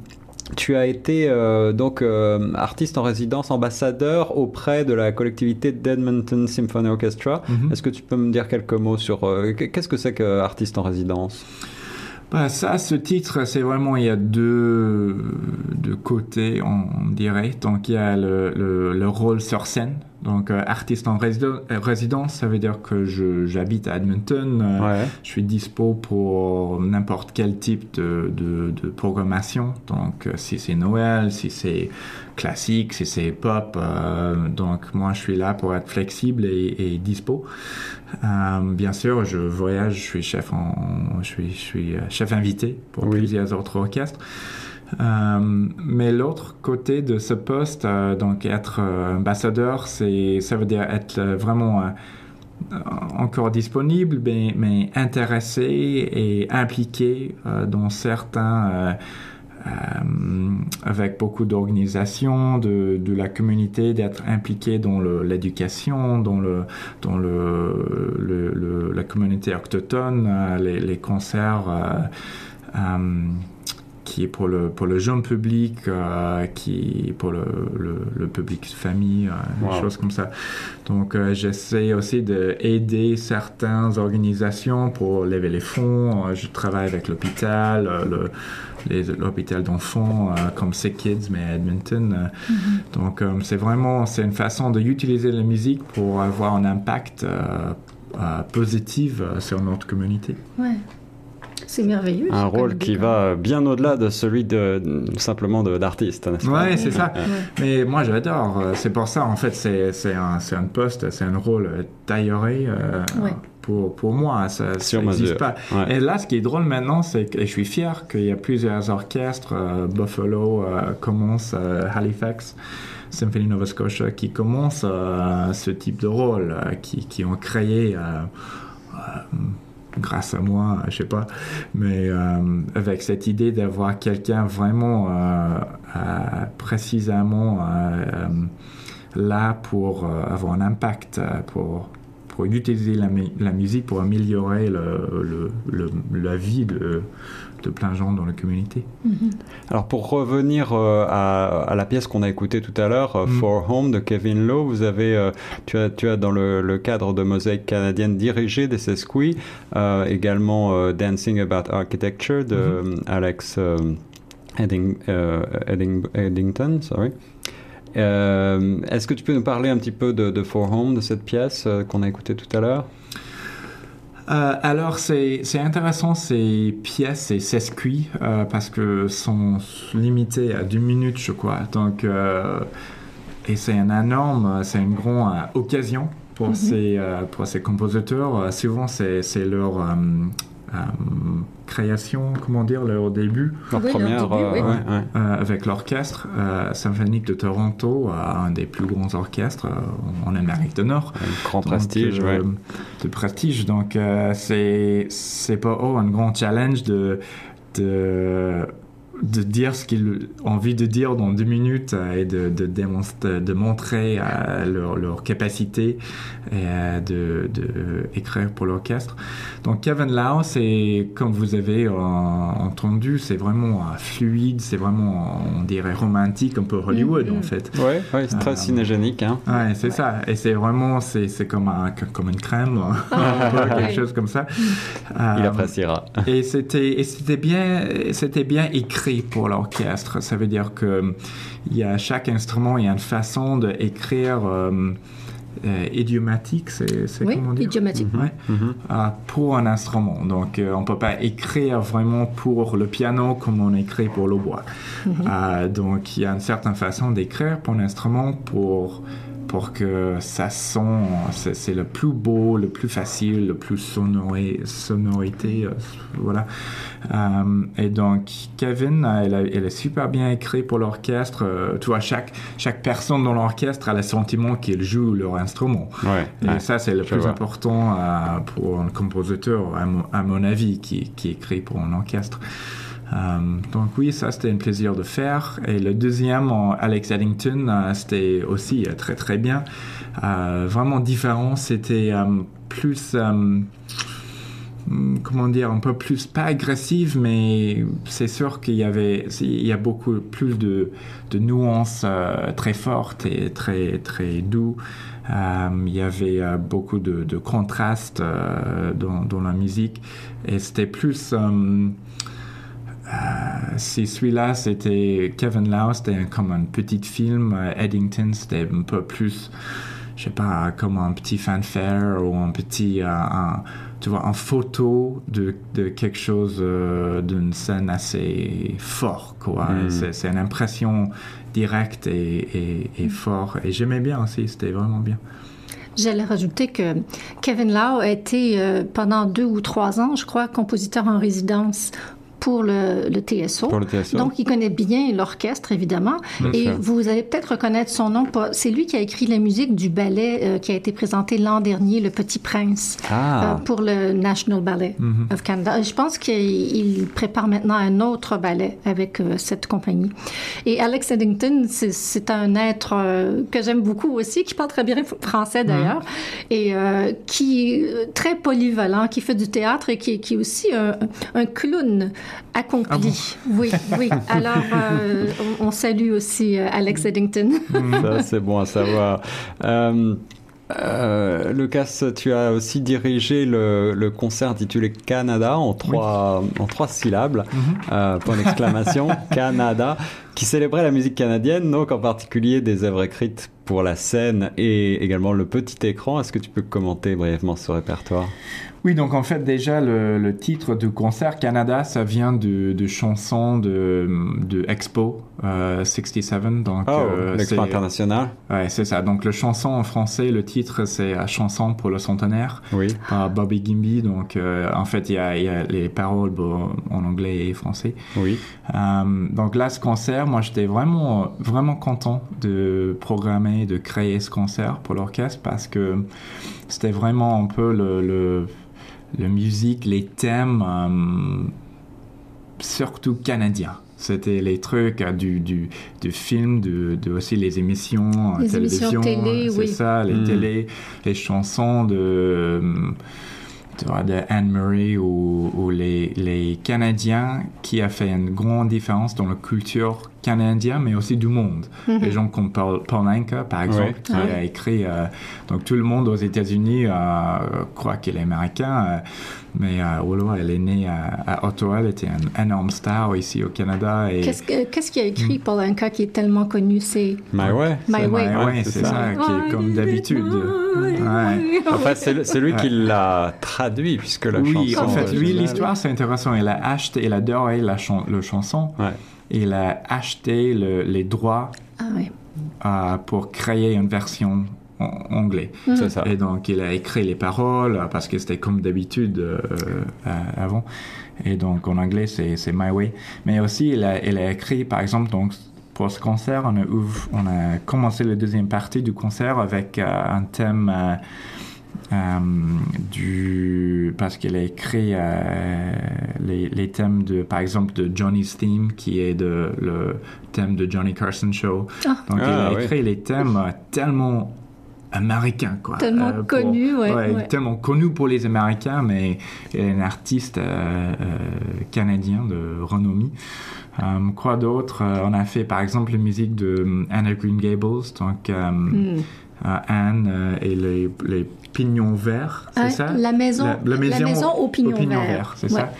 tu as été euh, donc euh, artiste en résidence, ambassadeur auprès de la collectivité d'Edmonton Symphony Orchestra. Mhm. Est-ce que tu peux me dire quelques mots sur euh, qu'est-ce que c'est qu'artiste en résidence? Bah, ça, ce titre, c'est vraiment, il y a deux, deux côtés, on dirait. Donc, il y a le, le, le rôle sur scène. Donc, euh, artiste en résidence, résidence, ça veut dire que j'habite à Edmonton. Euh, Ouais. Je suis dispo pour n'importe quel type de, de, de programmation. Donc, euh, si c'est Noël, si c'est classique, si c'est pop. euh, donc, moi, je suis là pour être flexible et, et dispo. Euh, bien sûr, je voyage, je suis chef en, je suis, je suis euh, chef invité pour Oui. plusieurs autres orchestres. Euh, mais l'autre côté de ce poste, euh, donc être euh, ambassadeur, c'est, ça veut dire être vraiment encore disponible, mais, intéressé et impliqué dans certains, avec beaucoup d'organisations, de, la communauté, d'être impliqué dans l'éducation, dans, la communauté autochtone, les, concerts. Qui est pour le, pour le jeune public, euh, qui est pour le, le, le public famille, euh, Wow. des choses comme ça. Donc, euh, j'essaie aussi d'aider certaines organisations pour lever les fonds. Je travaille avec l'hôpital, euh, l'hôpital d'enfants euh, comme Sick Kids, mais à Edmonton. euh. Donc, euh, c'est vraiment c'est une façon d'utiliser la musique pour avoir un impact euh, euh, positif sur notre communauté. Ouais. C'est merveilleux. Un rôle qui va bien au-delà de celui de simplement d'artiste, n'est-ce pas Ouais, c'est ça. Ouais. Mais moi, j'adore. Euh, C'est pour ça, en fait, c'est un, poste, c'est un rôle taillé euh, Ouais. pour, pour moi. Ça n'existe pas. Ouais. Et là, ce qui est drôle maintenant, c'est que et je suis fier qu'il y a plusieurs orchestres. euh, Buffalo euh, commence, euh, Halifax, Symphony Nova Scotia, qui commencent euh, ce type de rôle, euh, qui, qui ont créé. Grâce à moi, je sais pas, mais euh, avec cette idée d'avoir quelqu'un vraiment euh, euh, précisément là pour avoir un impact, pour, pour utiliser la, mu- la musique pour améliorer le- le- la vie de, de plein de gens dans la communauté. Mhm. Alors pour revenir euh, à, à la pièce qu'on a écoutée tout à l'heure, euh, Mm. For Home de Kevin Lowe, vous avez, euh, tu as, tu as dans le, le cadre de Mosaïque canadienne dirigé des Sesqui, euh, également Dancing About Architecture de Mm-hmm. Alex Edding- Edding- Eddington, sorry. Est-ce que tu peux nous parler un petit peu de, de For Home, de cette pièce qu'on a écoutée tout à l'heure? Euh, alors, c'est intéressant ces pièces, ces sesquis, euh, parce que sont limitées à deux minutes, je crois. Donc, euh, et c'est un énorme, c'est une grande euh, occasion pour, Mhm. ces, pour ces compositeurs. Souvent, c'est leur création, comment dire, leur début. Leur Oui, leur première, début, oui. ouais, ouais. Euh, avec l'orchestre euh, symphonique de Toronto, euh, un des plus grands orchestres euh, en Amérique du Nord. Un grand Donc, prestige, euh, ouais. De prestige. Donc, euh, c'est, c'est pas oh, un grand challenge de, de, de dire ce qu'ils ont envie de dire dans deux minutes euh, et de, de, démonstrer, de montrer euh, leur, leur capacité et euh, de, de écrire pour l'orchestre. Donc, Kevin Lau, c'est, comme vous avez euh, entendu, c'est vraiment euh, fluide, c'est vraiment, on dirait, romantique, un peu Hollywood, Mhm. en fait. Ouais, ouais, c'est très Euh, cinégénique. Hein. Ouais, c'est ça. Et c'est vraiment, c'est, c'est comme, un, comme une crème, Ah, un peu, quelque chose comme ça. Il Euh, appréciera. et c'était, et c'était bien, c'était bien écrit pour l'orchestre. Ça veut dire que il y a chaque instrument, il y a une façon d'écrire euh, euh, idiomatique, c'est, c'est Oui, comment dire? idiomatique. Ouais. Mhm. Ah, pour un instrument. Donc, euh, on peut pas écrire vraiment pour le piano comme on écrit pour le bois. Ah, donc, il y a une certaine façon d'écrire pour un instrument pour pour que ça sonne, c'est, le plus beau, le plus facile, le plus sonoré, sonorité, euh, voilà. Euh, et donc, Kevin, euh, elle, a- elle est super bien écrit pour l'orchestre. Euh, tu vois, chaque, chaque personne dans l'orchestre a le sentiment qu'il joue leur instrument. Ouais, Et ouais. ça, c'est le plus vois. important pour un compositeur, à mon, à mon avis, qui, qui écrit pour un orchestre. Euh, donc oui, ça c'était un plaisir de faire. Et le deuxième, Alex Eddington, euh, c'était aussi euh, très très bien. Vraiment différent, c'était plus... comment dire, un peu plus, pas agressive, mais c'est sûr qu'il y avait, il y a beaucoup plus de, nuances très fortes et très, très doux. il y avait beaucoup de, contrastes dans, la musique et c'était plus si celui-là c'était Kevin Lau, c'était comme un petit film. Eddington, c'était un peu plus, je sais pas, comme un petit fanfare ou un petit, un, tu vois, en photo de, de quelque chose, euh, d'une scène assez fort, quoi. Hmm. C'est une impression directe et, et, fort. Et j'aimais bien aussi, c'était vraiment bien. J'allais rajouter que Kevin Lau a été euh, pendant deux ou trois ans, je crois, compositeur en résidence pour le, le, TSO. Donc, il connaît bien l'orchestre, évidemment. et vous allez peut-être reconnaître son nom. C'est lui qui a écrit la musique du ballet euh, qui a été présenté l'an dernier, Le Petit Prince, ah. euh, pour le National Ballet mm-hmm. of Canada. Je pense qu'il prépare maintenant un autre ballet avec euh, cette compagnie. Et Alex Eddington, c'est un être que j'aime beaucoup aussi, qui parle très bien français mm-hmm. d'ailleurs, et qui est très polyvalent, qui fait du théâtre et qui, qui est aussi un, un clown accompli. Ah oui, oui. Alors, euh, on, salue aussi euh, Alex Eddington. Ça, c'est bon à savoir. Euh, euh, Lucas, tu as aussi dirigé le, le, concert intitulé Canada en trois, en trois syllabes, mm -hmm. point d'exclamation, Canada, qui célébrait la musique canadienne, donc en particulier des œuvres écrites pour la scène et également le petit écran. Est-ce que tu peux commenter brièvement ce répertoire? Oui, donc en fait déjà le, titre du concert Canada, ça vient de, de chansons de, de Expo 67. Euh, donc oh, euh, l'Expo international. Ouais, c'est ça. Donc le chanson en français, le titre c'est chanson pour le centenaire oui. par Bobby Gimby. Donc euh, en fait il y, y a, les paroles en anglais et français. Oui. donc là ce concert, moi j'étais vraiment vraiment content de programmer, de créer ce concert pour l'orchestre parce que c'était vraiment un peu le, le la musique, les thèmes, euh, surtout canadiens. C'était les trucs euh, du, du, du film, de, de, aussi les émissions les télévision. télé, c'est ça, les mm. télé, les chansons de de Anne-Marie ou, ou, les, les Canadiens qui a fait une grande différence dans la culture canadienne, mais aussi du monde. Mm-hmm. Les gens comme Paul, Paul Anka, par exemple, qui a écrit... Euh, donc tout le monde aux États-Unis euh, croit qu'il est américain, euh, mais euh, elle est née à, Ottawa, elle était une énorme star ici au Canada. Et... Qu'est-ce qu'il a écrit, mm. Paul Anka, qui est tellement connu? C'est My Way. My Way. My Way, c'est ça, qui est comme d'habitude. Ouais. En fait, c'est lui qui l'a traduit, puisque la oui, chanson... en fait, lui, l'histoire, c'est intéressant. Il a acheté, il a adoré la, le chanson. Ouais. Il a acheté le, les droits ah, oui. euh, pour créer une version anglais. C'est ça. Et donc, il a écrit les paroles parce que c'était comme d'habitude euh, avant. Et donc, en anglais, c'est My Way. Mais aussi, il a, il a écrit, par exemple, donc, pour ce concert, on a, on a commencé la deuxième partie du concert avec euh, un thème euh, euh, du parce qu'il a écrit euh, les, les, thèmes de par exemple de Johnny's Theme qui est de le thème de Johnny Carson Show. Ah. donc il a ah, écrit les thèmes tellement américain quoi. Tellement euh, connu ouais, ouais, tellement connu pour les américains mais est un artiste euh, euh, canadien de renommée. Euh, quoi d'autre? On a fait par exemple la musique de Anna Green Gables. Donc mm. Anne et les, les pignons verts c'est ah, ça? la maison la, la, maison, la maison aux pignons, aux pignons verts, verts c'est ça?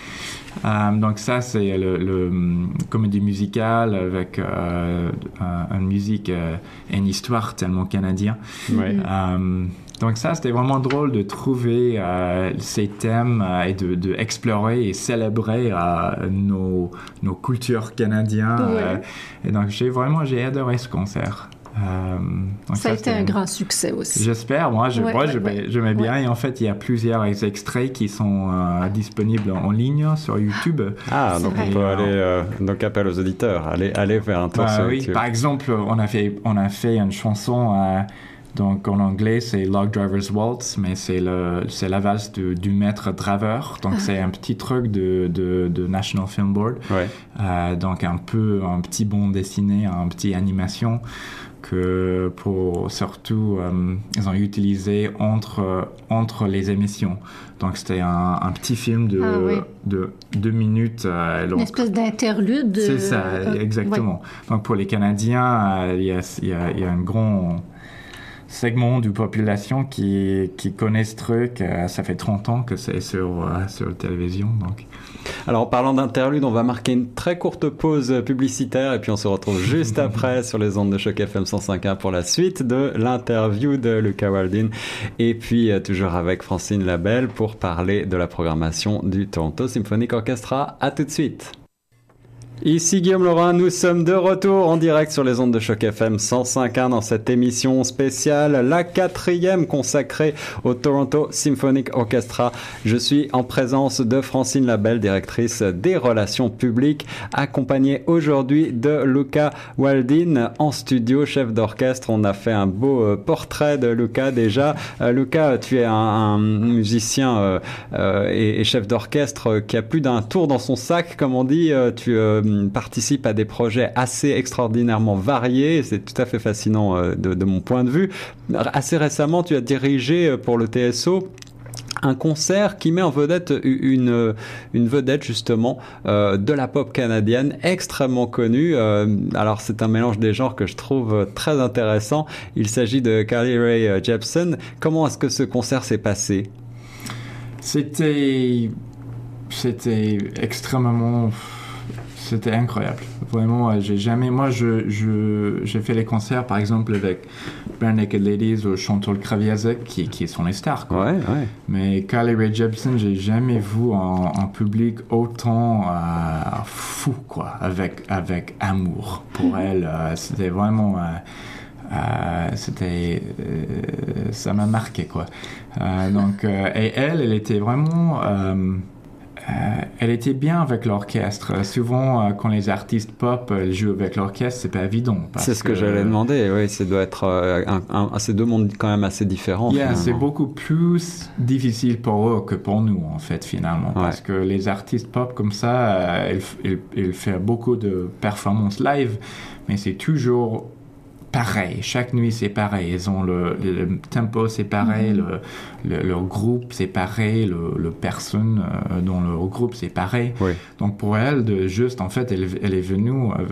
Euh, donc ça, c'est le, le, hum, comédie musicale avec euh, une musique et une histoire tellement canadienne. Ouais. Euh, donc ça, c'était vraiment drôle de trouver euh, ces thèmes euh, et de, de, explorer et célébrer euh, nos, nos cultures canadiennes. Ouais. et donc j'ai vraiment j'ai adoré ce concert. Euh, ça, ça, a été un grand succès aussi. J'espère. Moi, je, ouais, moi, ouais, je, ouais. bien. Et en fait, il y a plusieurs extraits qui sont euh, disponibles en ligne sur YouTube. Ah, donc on peut aller. Euh, donc appel aux auditeurs, aller, aller faire un tour bah, sur oui. YouTube. Par exemple, on a fait, on a fait une chanson. Euh, donc en anglais, c'est Log Driver's Waltz, mais c'est le c'est la valse du, du maître draveur. Donc ah. c'est un petit truc de, de, de National Film Board. Ouais. donc un peu un petit bon dessiné, un petit animation que pour surtout euh, ils ont utilisé entre entre les émissions. Donc c'était un, un, petit film de, ah, oui. de deux minutes. Euh, Une espèce d'interlude. C'est ça, euh, exactement. Ouais. Donc pour les Canadiens, il y, a, il, y a, il y a un grand segment de population qui, qui connaît ce truc. ça fait 30 ans que c'est sur, sur la télévision. Donc. Alors en parlant d'interlude, on va marquer une très courte pause publicitaire et puis on se retrouve juste après sur les ondes de choc FM 105.1 pour la suite de l'interview de Lucas Waldin et puis toujours avec Francine Labelle pour parler de la programmation du Toronto Symphonic Orchestra. À tout de suite. Ici Guillaume Laurin, nous sommes de retour en direct sur les ondes de choc FM 105.1 dans cette émission spéciale, la quatrième consacrée au Toronto Symphonic Orchestra. Je suis en présence de Francine Labelle, directrice des relations publiques, accompagnée aujourd'hui de Luca Waldin en studio, chef d'orchestre. On a fait un beau euh, portrait de Luca déjà. Euh, Luca, tu es un, musicien euh, et, chef d'orchestre qui a plus d'un tour dans son sac, comme on dit. Euh, participe à des projets assez extraordinairement variés. C'est tout à fait fascinant euh, de, mon point de vue. Assez récemment, tu as dirigé euh, pour le TSO un concert qui met en vedette une, une vedette justement de la pop canadienne extrêmement connue. alors c'est un mélange des genres que je trouve très intéressant. Il s'agit de Carly Rae Jepsen. Comment est-ce que ce concert s'est passé? C'était c'était extrêmement c'était incroyable. Vraiment, j'ai jamais. Moi, je, je, j'ai fait les concerts, par exemple, avec Bare Naked Ladies ou Chantal Kraviazek, qui, qui sont les stars. Quoi. Ouais, ouais. Mais Carly Rae Jepsen, j'ai jamais vu en, en public autant euh, fou, quoi, avec, avec amour pour elle. Euh, c'était vraiment. Euh, c'était ça m'a marqué quoi donc et elle elle était vraiment euh, elle était bien avec l'orchestre. Souvent, euh, quand les artistes pop euh, jouent avec l'orchestre, c'est pas évident. C'est ce que, j'allais demander. Oui, ça doit être un, ces deux mondes quand même assez différents. c'est beaucoup plus difficile pour eux que pour nous, en fait, finalement, parce que les artistes pop comme ça, ils, ils font beaucoup de performances live, mais c'est toujours pareil. Chaque nuit, c'est pareil. Ils ont le, tempo, c'est pareil. Mhm. Le, leur groupe, c'est pareil. Le, personne euh, dans leur groupe, c'est pareil. Donc pour elle, de juste, en fait, elle, elle est venue euh,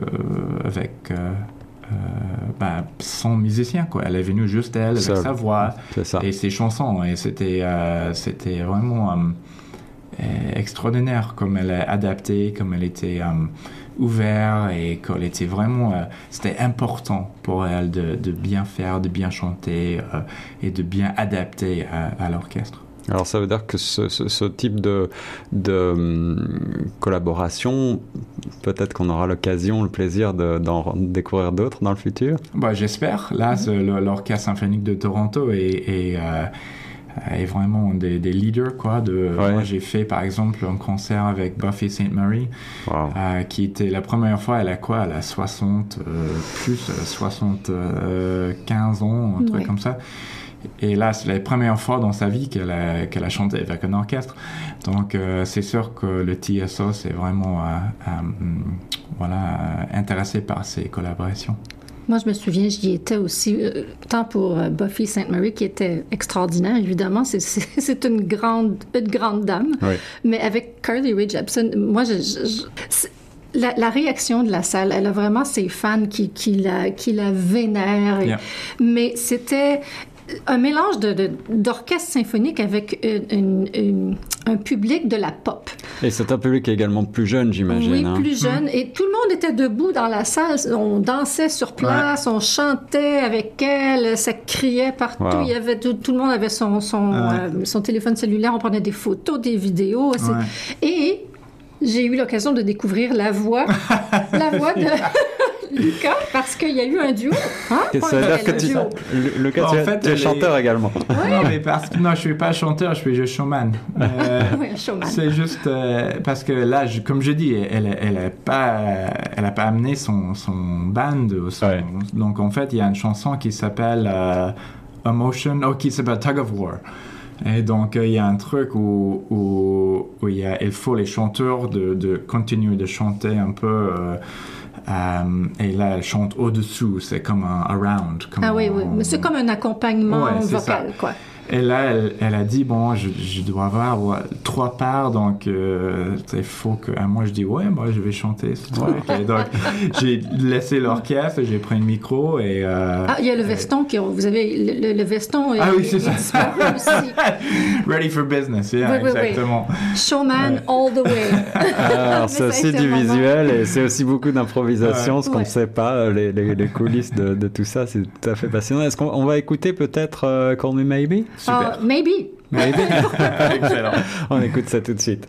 avec euh, bah, son musicien, quoi. Elle est venue juste elle, avec sa voix et ses chansons. Et c'était, c'était vraiment extraordinaire comme elle est adaptée, comme elle était ouvert et qu'elle était vraiment, euh, c'était important pour elle de, de, bien faire, de bien chanter euh, et de bien adapter à, l'orchestre. Alors ça veut dire que ce, ce, type de, de hum, collaboration, peut-être qu'on aura l'occasion, le plaisir d'en découvrir d'autres dans le futur? Bah, J'espère. Là, l'Orchestre symphonique de Toronto est, euh, est euh, vraiment des, des, leaders quoi de moi j'ai fait par exemple un concert avec Buffy St. Mary euh, qui était la première fois elle a quoi? Elle a 60 euh, plus 75 ans un truc comme ça et là, c'est la première fois dans sa vie qu'elle a, qu'elle a chanté avec un orchestre. Donc, c'est sûr que le TSO, c'est vraiment voilà, intéressé par ces collaborations. Moi, je me souviens, j'y étais aussi, euh, tant pour euh, Buffy St. Mary, qui était extraordinaire, évidemment. C'est une grande, une grande dame. Mais avec Carly Rae Jepsen, moi, je, la, réaction de la salle, elle a vraiment ses fans qui, qui, la, qui la vénèrent. Mais c'était un mélange d'orchestre symphonique avec un public de la pop. Et c'est un public également plus jeune, j'imagine. Oui, hein. plus jeune. Et tout le monde était debout dans la salle. On dansait sur place, on chantait avec elle, ça criait partout. Il y avait tout, le monde avait son son, euh, son téléphone cellulaire, on prenait des photos, des vidéos. Et j'ai eu l'occasion de découvrir la voix, la voix de Lucas, parce qu'il y a eu un duo. Hein? Ça veut dire que tu, Lucas, tu, en fait, tu es chanteur également. Non, mais parce que non, je suis pas chanteur, je suis juste showman. Euh, oui, showman. C'est juste euh, parce que là, je, comme je dis, elle, elle a pas, elle a pas amené son, son band. Son, Donc en fait, il y a une chanson qui s'appelle euh, Emotion, oh, qui s'appelle Tug of War. Et donc, il y a un truc où, où, où il, y a, il, faut les chanteurs de, de, continuer de chanter un peu. Euh, euh, et là, elle chante au-dessous, c'est comme un around. ah oui, oui, mais c'est comme un accompagnement vocal, quoi. Et là, elle, elle, a dit, bon, je, je dois avoir trois parts, donc euh, il faut que... Et moi, je dis, ouais, moi, je vais chanter ce truc. et donc, j'ai laissé l'orchestre, j'ai pris le micro et... Euh, ah, il y a le veston, qui, vous avez le, le veston... Ah oui, c'est ça. Ready for business, yeah, oui, oui, exactement. Oui. Showman all the way. Alors, c'est aussi du visuel et c'est aussi beaucoup d'improvisation, ce qu'on ne sait pas, les, les, les coulisses de, de, tout ça, c'est tout à fait passionnant. Est-ce qu'on va écouter peut-être uh, Call Me Maybe? Super. Uh, maybe. Maybe. Excellent. On écoute ça tout de suite.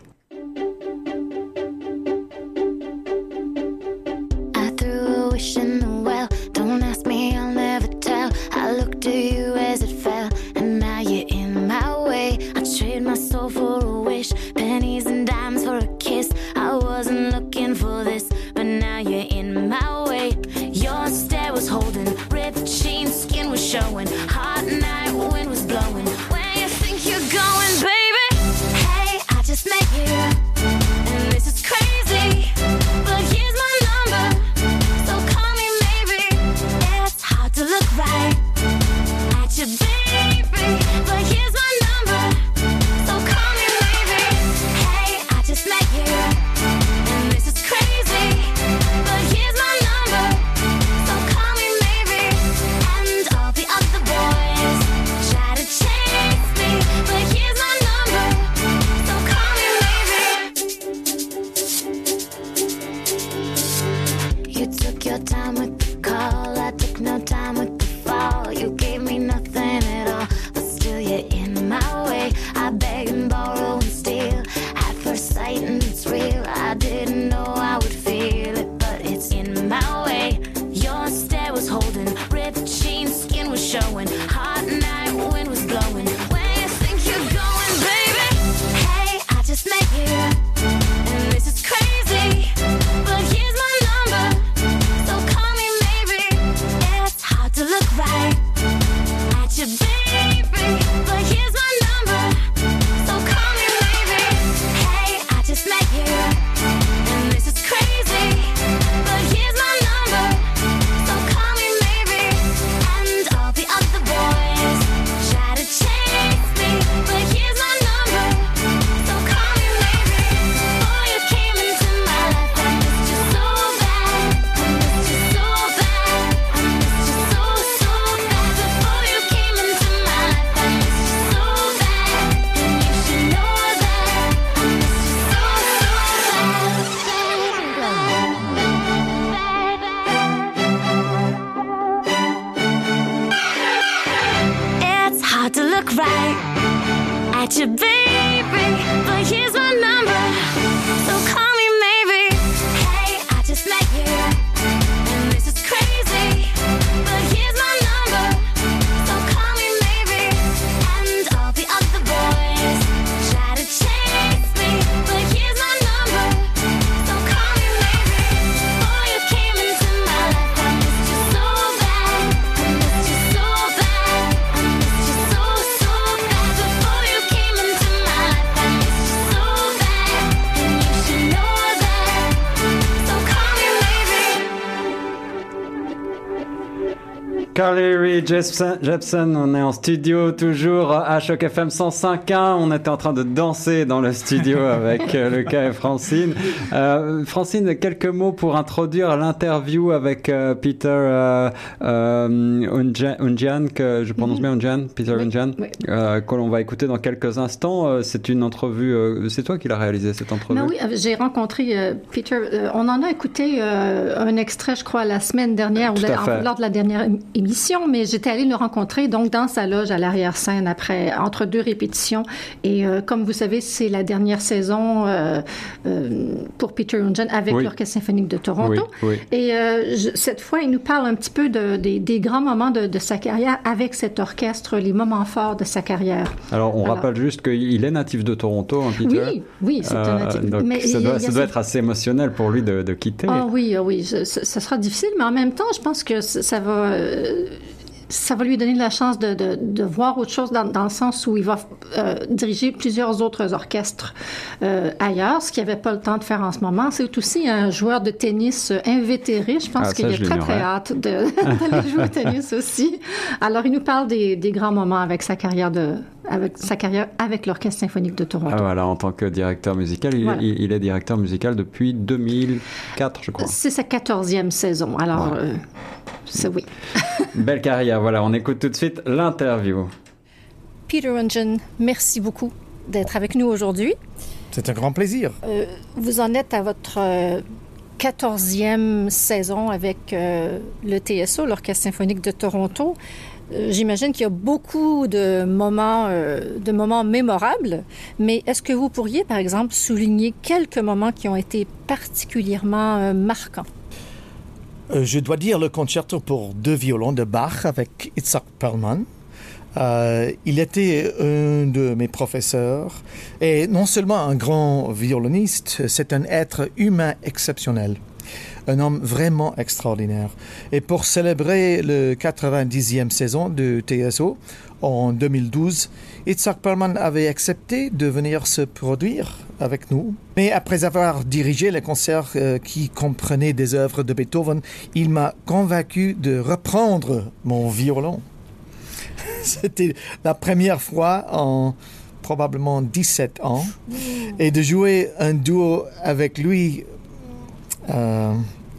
Jepson, on est en studio toujours à Choc FM 105.1. On était en train de danser dans le studio avec euh, Lucas et Francine. Euh, Francine, quelques mots pour introduire l'interview avec euh, Peter euh, Unjan, que je prononce mhm. bien Unjan, Peter oui, que l'on va écouter dans quelques instants. C'est une entrevue, c'est toi qui l'as réalisé cette entrevue Oui, j'ai rencontré Peter. on en a écouté un extrait, je crois, la semaine dernière, ou lors de la dernière émission mais j'étais allée le rencontrer donc dans sa loge à l'arrière-scène après entre deux répétitions. Et euh, comme vous savez, c'est la dernière saison euh, euh, pour Peter Unjan avec l'Orchestre symphonique de Toronto. Oui, oui. Et je, cette fois, il nous parle un petit peu de, de, des grands moments de, de, sa carrière avec cet orchestre, les moments forts de sa carrière. Alors, on Alors, rappelle juste qu'il est natif de Toronto, hein, Peter. Oui, oui, c'est un natif. Donc, mais ça, doit, ça doit être assez émotionnel pour lui de, de quitter. Ah oui, oui, ça, ça sera difficile, mais en même temps, je pense que ça va ça va lui donner la chance de, de, voir autre chose dans, dans, le sens où il va euh, diriger plusieurs autres orchestres euh, ailleurs, ce qu'il n'avait pas le temps de faire en ce moment. C'est aussi un joueur de tennis invétéré. Je pense ah, qu'il a très, très hâte d'aller jouer au tennis aussi. Alors, il nous parle des, des, grands moments avec sa carrière de avec sa carrière avec l'Orchestre symphonique de Toronto. Ah, voilà, en tant que directeur musical, il, il, est directeur musical depuis 2004, je crois. C'est sa quatorzième saison. Alors, euh, c'est oui. Belle carrière, voilà, on écoute tout de suite l'interview. Peter Rungeon, merci beaucoup d'être avec nous aujourd'hui. C'est un grand plaisir. Euh, vous en êtes à votre euh, quatorzième saison avec euh, le TSO, l'Orchestre symphonique de Toronto. J'imagine qu'il y a beaucoup de moments, de moments mémorables, mais est-ce que vous pourriez, par exemple, souligner quelques moments qui ont été particulièrement marquants? Euh, je dois dire le concerto pour deux violons de Bach avec Itzhak Perlman. Euh, il était un de mes professeurs et non seulement un grand violoniste, c'est un être humain exceptionnel, un homme vraiment extraordinaire. Et pour célébrer le 90e saison de TSO en 2012, Itzhak Perlman avait accepté de venir se produire avec nous. Mais après avoir dirigé les concerts euh, qui comprenaient des œuvres de Beethoven, il m'a convaincu de reprendre mon violon. C'était la première fois en probablement 17 ans et de jouer un duo avec lui. Euh,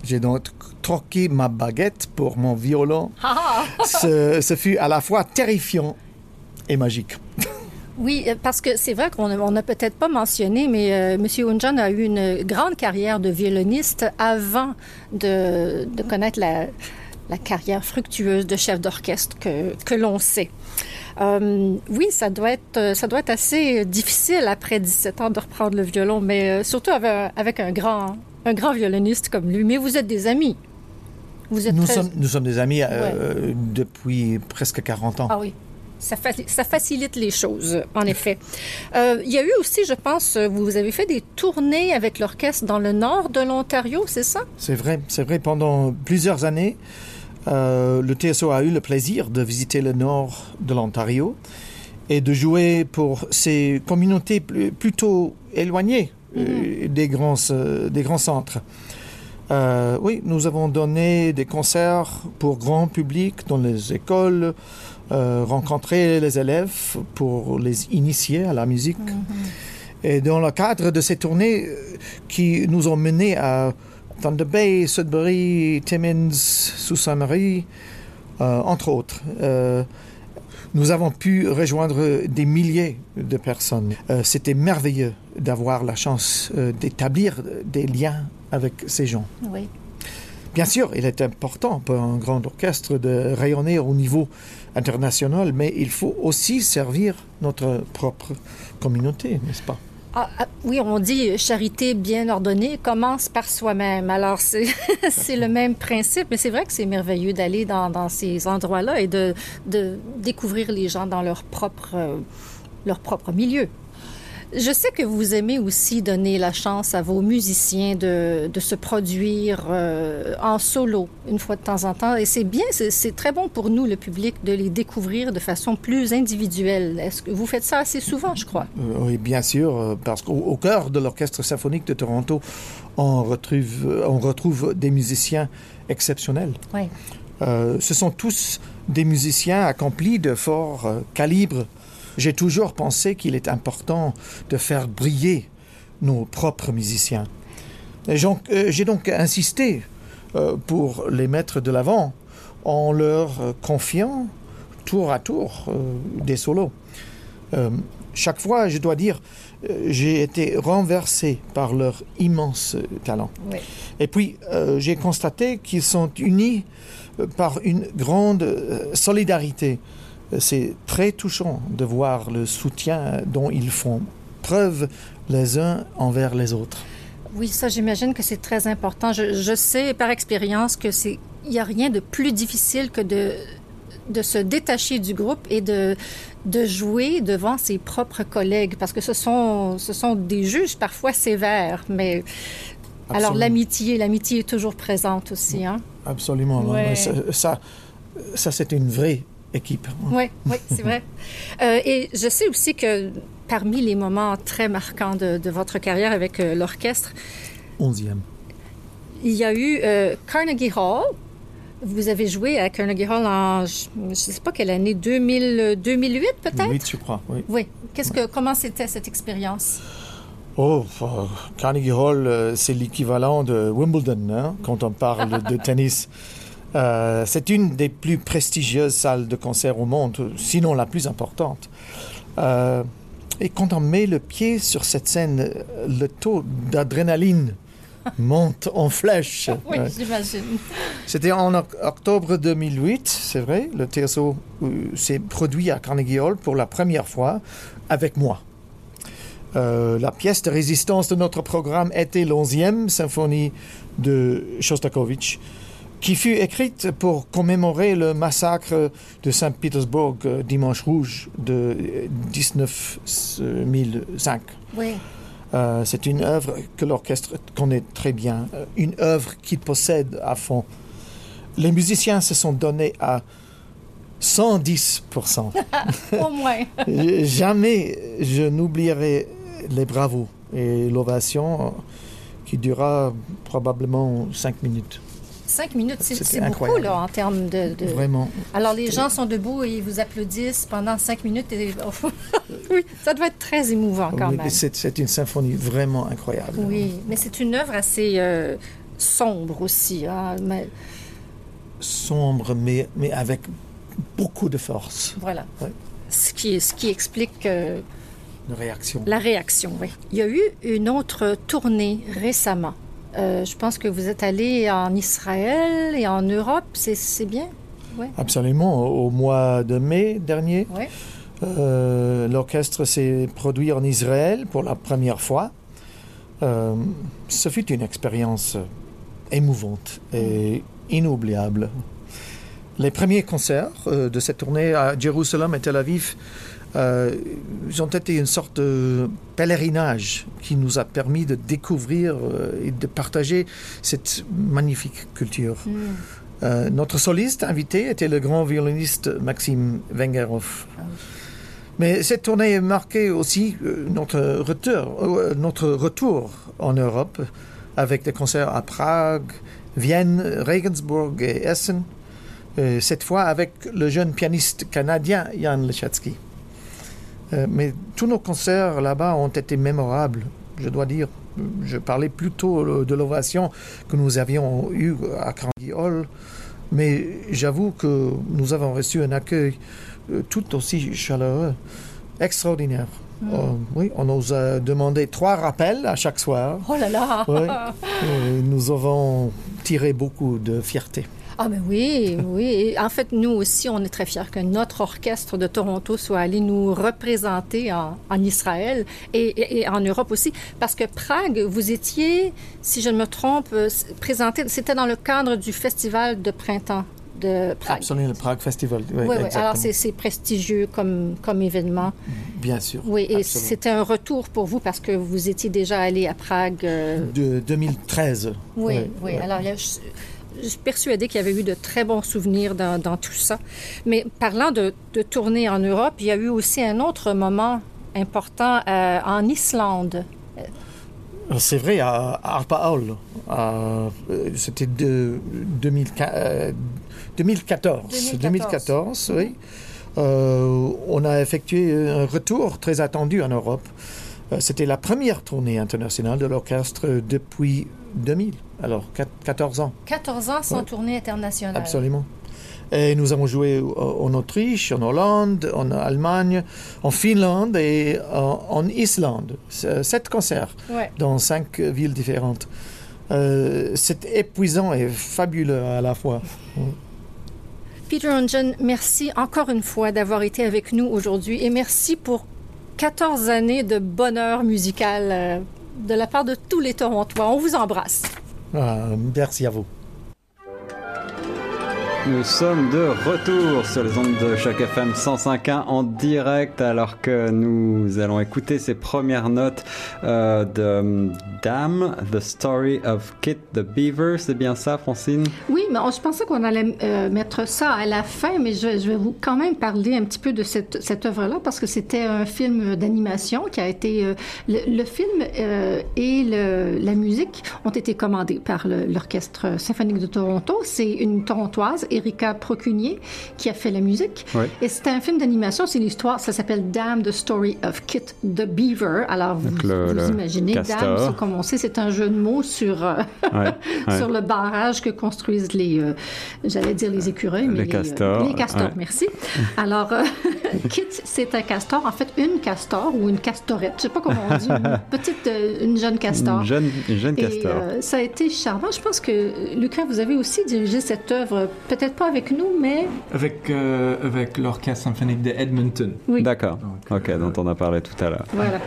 j'ai donc troqué ma baguette pour mon violon. ce, ce fut à la fois terrifiant et magique. Oui, euh, parce que c'est vrai qu'on n'a peut-être pas mentionné, mais euh, M. Unjan a eu une grande carrière de violoniste avant de, de connaître la, la, carrière fructueuse de chef d'orchestre que, que l'on sait. Euh, oui, ça doit, être, ça doit être assez difficile après 17 ans de reprendre le violon, mais surtout avec, avec, un, grand, un grand violoniste comme lui. Mais vous êtes des amis. Vous êtes nous, sommes, nous sommes des amis depuis presque 40 ans. Ah oui. Ça, ça, facilite les choses, en effet. Euh, il y a eu aussi, je pense, vous avez fait des tournées avec l'orchestre dans le nord de l'Ontario, c'est ça? C'est vrai, c'est vrai. Pendant plusieurs années, euh, le TSO a eu le plaisir de visiter le nord de l'Ontario et de jouer pour ces communautés plutôt éloignées euh, mm-hmm. des, grands, des grands centres. oui, nous avons donné des concerts pour grand public dans les écoles, euh, rencontrer les élèves pour les initier à la musique. Mhm. Et dans le cadre de ces tournées euh, qui nous ont menés à Thunder Bay, Sudbury, Timmins, Sault-Saint-Marie, euh, entre autres, nous avons pu rejoindre des milliers de personnes. C'était merveilleux d'avoir la chance d'établir des liens avec ces gens. Oui. Bien sûr, il est important pour un grand orchestre de rayonner au niveau international, mais il faut aussi servir notre propre communauté, n'est-ce pas? Ah, ah, oui, on dit charité bien ordonnée commence par soi-même. Alors, c'est le même principe, mais c'est vrai que c'est merveilleux d'aller dans, dans, ces endroits-là et de, de, découvrir les gens dans leur propre, leur propre milieu. Je sais que vous aimez aussi donner la chance à vos musiciens de, de se produire euh, en solo une fois de temps en temps. Et c'est bien, c'est très bon pour nous, le public, de les découvrir de façon plus individuelle. Est-ce que vous faites ça assez souvent, je crois? Euh, oui, bien sûr, euh, parce qu'au cœur de l'Orchestre symphonique de Toronto, on retrouve, on retrouve des musiciens exceptionnels. Oui. ce sont tous des musiciens accomplis de fort calibre j'ai toujours pensé qu'il est important de faire briller nos propres musiciens. Euh, j'ai donc insisté euh, pour les mettre de l'avant en leur confiant tour à tour euh, des solos. chaque fois, je dois dire, j'ai été renversé par leur immense talent. Et puis, j'ai constaté qu'ils sont unis par une grande solidarité c'est très touchant de voir le soutien dont ils font preuve les uns envers les autres. Oui, ça, j'imagine que c'est très important. Je, sais par expérience que c'est, il n'y a rien de plus difficile que de, de se détacher du groupe et de, de jouer devant ses propres collègues, parce que ce sont, ce sont des juges parfois sévères, mais alors l'amitié, l'amitié est toujours présente aussi. Hein? Absolument. Ça, ça c'est une vraie équipe. Oui, oui, c'est vrai. Euh, et je sais aussi que parmi les moments très marquants de, de votre carrière avec euh, l'orchestre, Onzième. il y a eu euh, Carnegie Hall. Vous avez joué à Carnegie Hall en, je ne sais pas quelle année, 2000, 2008 peut-être? 8, je crois, oui. Oui. Qu'est-ce que, comment c'était cette expérience? Oh, euh, Carnegie Hall, c'est l'équivalent de Wimbledon hein, quand on parle de tennis. Euh, c'est une des plus prestigieuses salles de concert au monde, sinon la plus importante. Euh, et quand on met le pied sur cette scène, le taux d'adrénaline monte en flèche. Oui, Ouais. j'imagine. C'était en oc- octobre 2008, c'est vrai. Le TSO euh, s'est produit à Carnegie Hall pour la première fois avec moi. Euh, la pièce de résistance de notre programme était l'onzième symphonie de Shostakovich, qui fut écrite pour commémorer le massacre de Saint-Pétersbourg euh, dimanche rouge de euh, 1905. Oui. Euh, c'est une œuvre que l'orchestre connaît très bien, euh, une œuvre qu'il possède à fond. Les musiciens se sont donnés à 110%. Au moins. Euh, Jamais je n'oublierai les bravos et l'ovation euh, qui dura probablement 5 minutes. Cinq minutes, c'est beaucoup là, en termes de, de- Vraiment. Alors, les gens sont debout et ils vous applaudissent pendant cinq minutes. Et... oui, ça doit être très émouvant quand Oui, même. C'est une symphonie vraiment incroyable. Oui, mais c'est une œuvre assez euh, sombre aussi. hein, mais Sombre, mais, mais avec beaucoup de force. voilà. Ouais. Ce, qui, ce qui explique euh, de réaction. la réaction, oui. Il y a eu une autre tournée récemment. Euh, je pense que vous êtes allé en Israël et en Europe, c'est bien? Absolument. Au mois de mai dernier, euh, l'orchestre s'est produit en Israël pour la première fois. Euh, ce fut une expérience émouvante et inoubliable. Les premiers concerts de cette tournée à Jérusalem et Tel Aviv euh, ils ont été une sorte de pèlerinage qui nous a permis de découvrir euh, et de partager cette magnifique culture. Mm. Euh, notre soliste invité était le grand violoniste Maxime Wengerhoff. Ah oui. Mais cette tournée marquait aussi euh, notre retour, notre retour en Europe avec des concerts à Prague, Vienne, Regensburg et Essen. Cette fois avec le jeune pianiste canadien Jan Lechatsky. Euh, mais tous nos concerts là-bas ont été mémorables, je dois dire. Je parlais plutôt euh, de l'ovation que nous avions eue à Carnegie Hall, mais j'avoue que nous avons reçu un accueil euh, tout aussi chaleureux, extraordinaire. Mm. Euh, oui, on nous a demandé trois rappels à chaque soir. Oh là là! Et nous avons tiré beaucoup de fierté. Ah ben oui, oui. En fait, nous aussi, on est très fiers que notre orchestre de Toronto soit allé nous représenter en, en Israël et, et- et en Europe aussi. Parce que Prague, vous étiez, si je ne me trompe, euh, présenté, c'était dans le cadre du festival de printemps de Prague. Absolument, le Prague Festival. Oui, Oui, oui. Alors, c'est prestigieux comme, comme événement. Bien sûr. Oui, et c'était un retour pour vous parce que vous étiez déjà allé à Prague. euh, De 2013. oui, oui. Alors, il y a- je, suis persuadée qu'il y avait eu de très bons souvenirs dans, dans tout ça. Mais parlant de, de tournée en Europe, il y a eu aussi un autre moment important euh, en Islande. C'est vrai, à Arpa Hall. à- euh, C'était de 2015, euh, 2014. 2014. 2014, oui. Euh, on a effectué un retour très attendu en Europe. Euh, C'était la première tournée internationale de l'orchestre depuis 2000, alors quat- 14 ans. 14 ans sans Ouais. tournée internationale. Absolument. Et nous avons joué en Autriche, en Hollande, en Allemagne, en Finlande et en, en Islande. Sept concerts Ouais. dans cinq villes différentes. Euh, c'est épuisant et fabuleux à la fois. Peter Ongen, merci encore une fois d'avoir été avec nous aujourd'hui et merci pour 14 années de bonheur musical euh, de la part de tous les Torontois. On vous embrasse. Ah, merci à vous. Nous sommes de retour sur les ondes de chaque FM 105.1 en direct alors que nous allons écouter ces premières notes euh, de Dam, The Story of Kit the Beaver. C'est bien ça, Francine? Oui, mais je pensais qu'on allait euh, mettre ça à la fin, mais je, vais vous quand même parler un petit peu de cette, œuvre-là parce que c'était un film d'animation qui a été... Euh, le, film euh, et la musique ont été commandés par l'Orchestre symphonique de Toronto. C'est une Torontoise, Erika Procunier, qui a fait la musique. Oui. Et c'était un film d'animation, c'est l'histoire, ça s'appelle Dam, The Story of Kit the Beaver. Alors, vous, le, vous le imaginez, castor. Dam, comme on sait, c'est un jeu de mots sur, euh, ouais. sur le barrage que construisent les, euh, j'allais dire les écureuils, mais Les castors, les castors, ouais. merci. Alors, euh, Kit, c'est un castor, en fait, une castor ou une castorette, je sais pas comment on dit, une petite, euh, une jeune castor. Une jeune, une jeune Et castor. euh, ça a été charmant. Je pense que, Lucas, vous avez aussi dirigé cette œuvre, peut-être pas avec nous, mais Avec, euh, avec l'orchestre symphonique de Edmonton. oui. D'accord. Ok, dont on a parlé tout à l'heure. Voilà.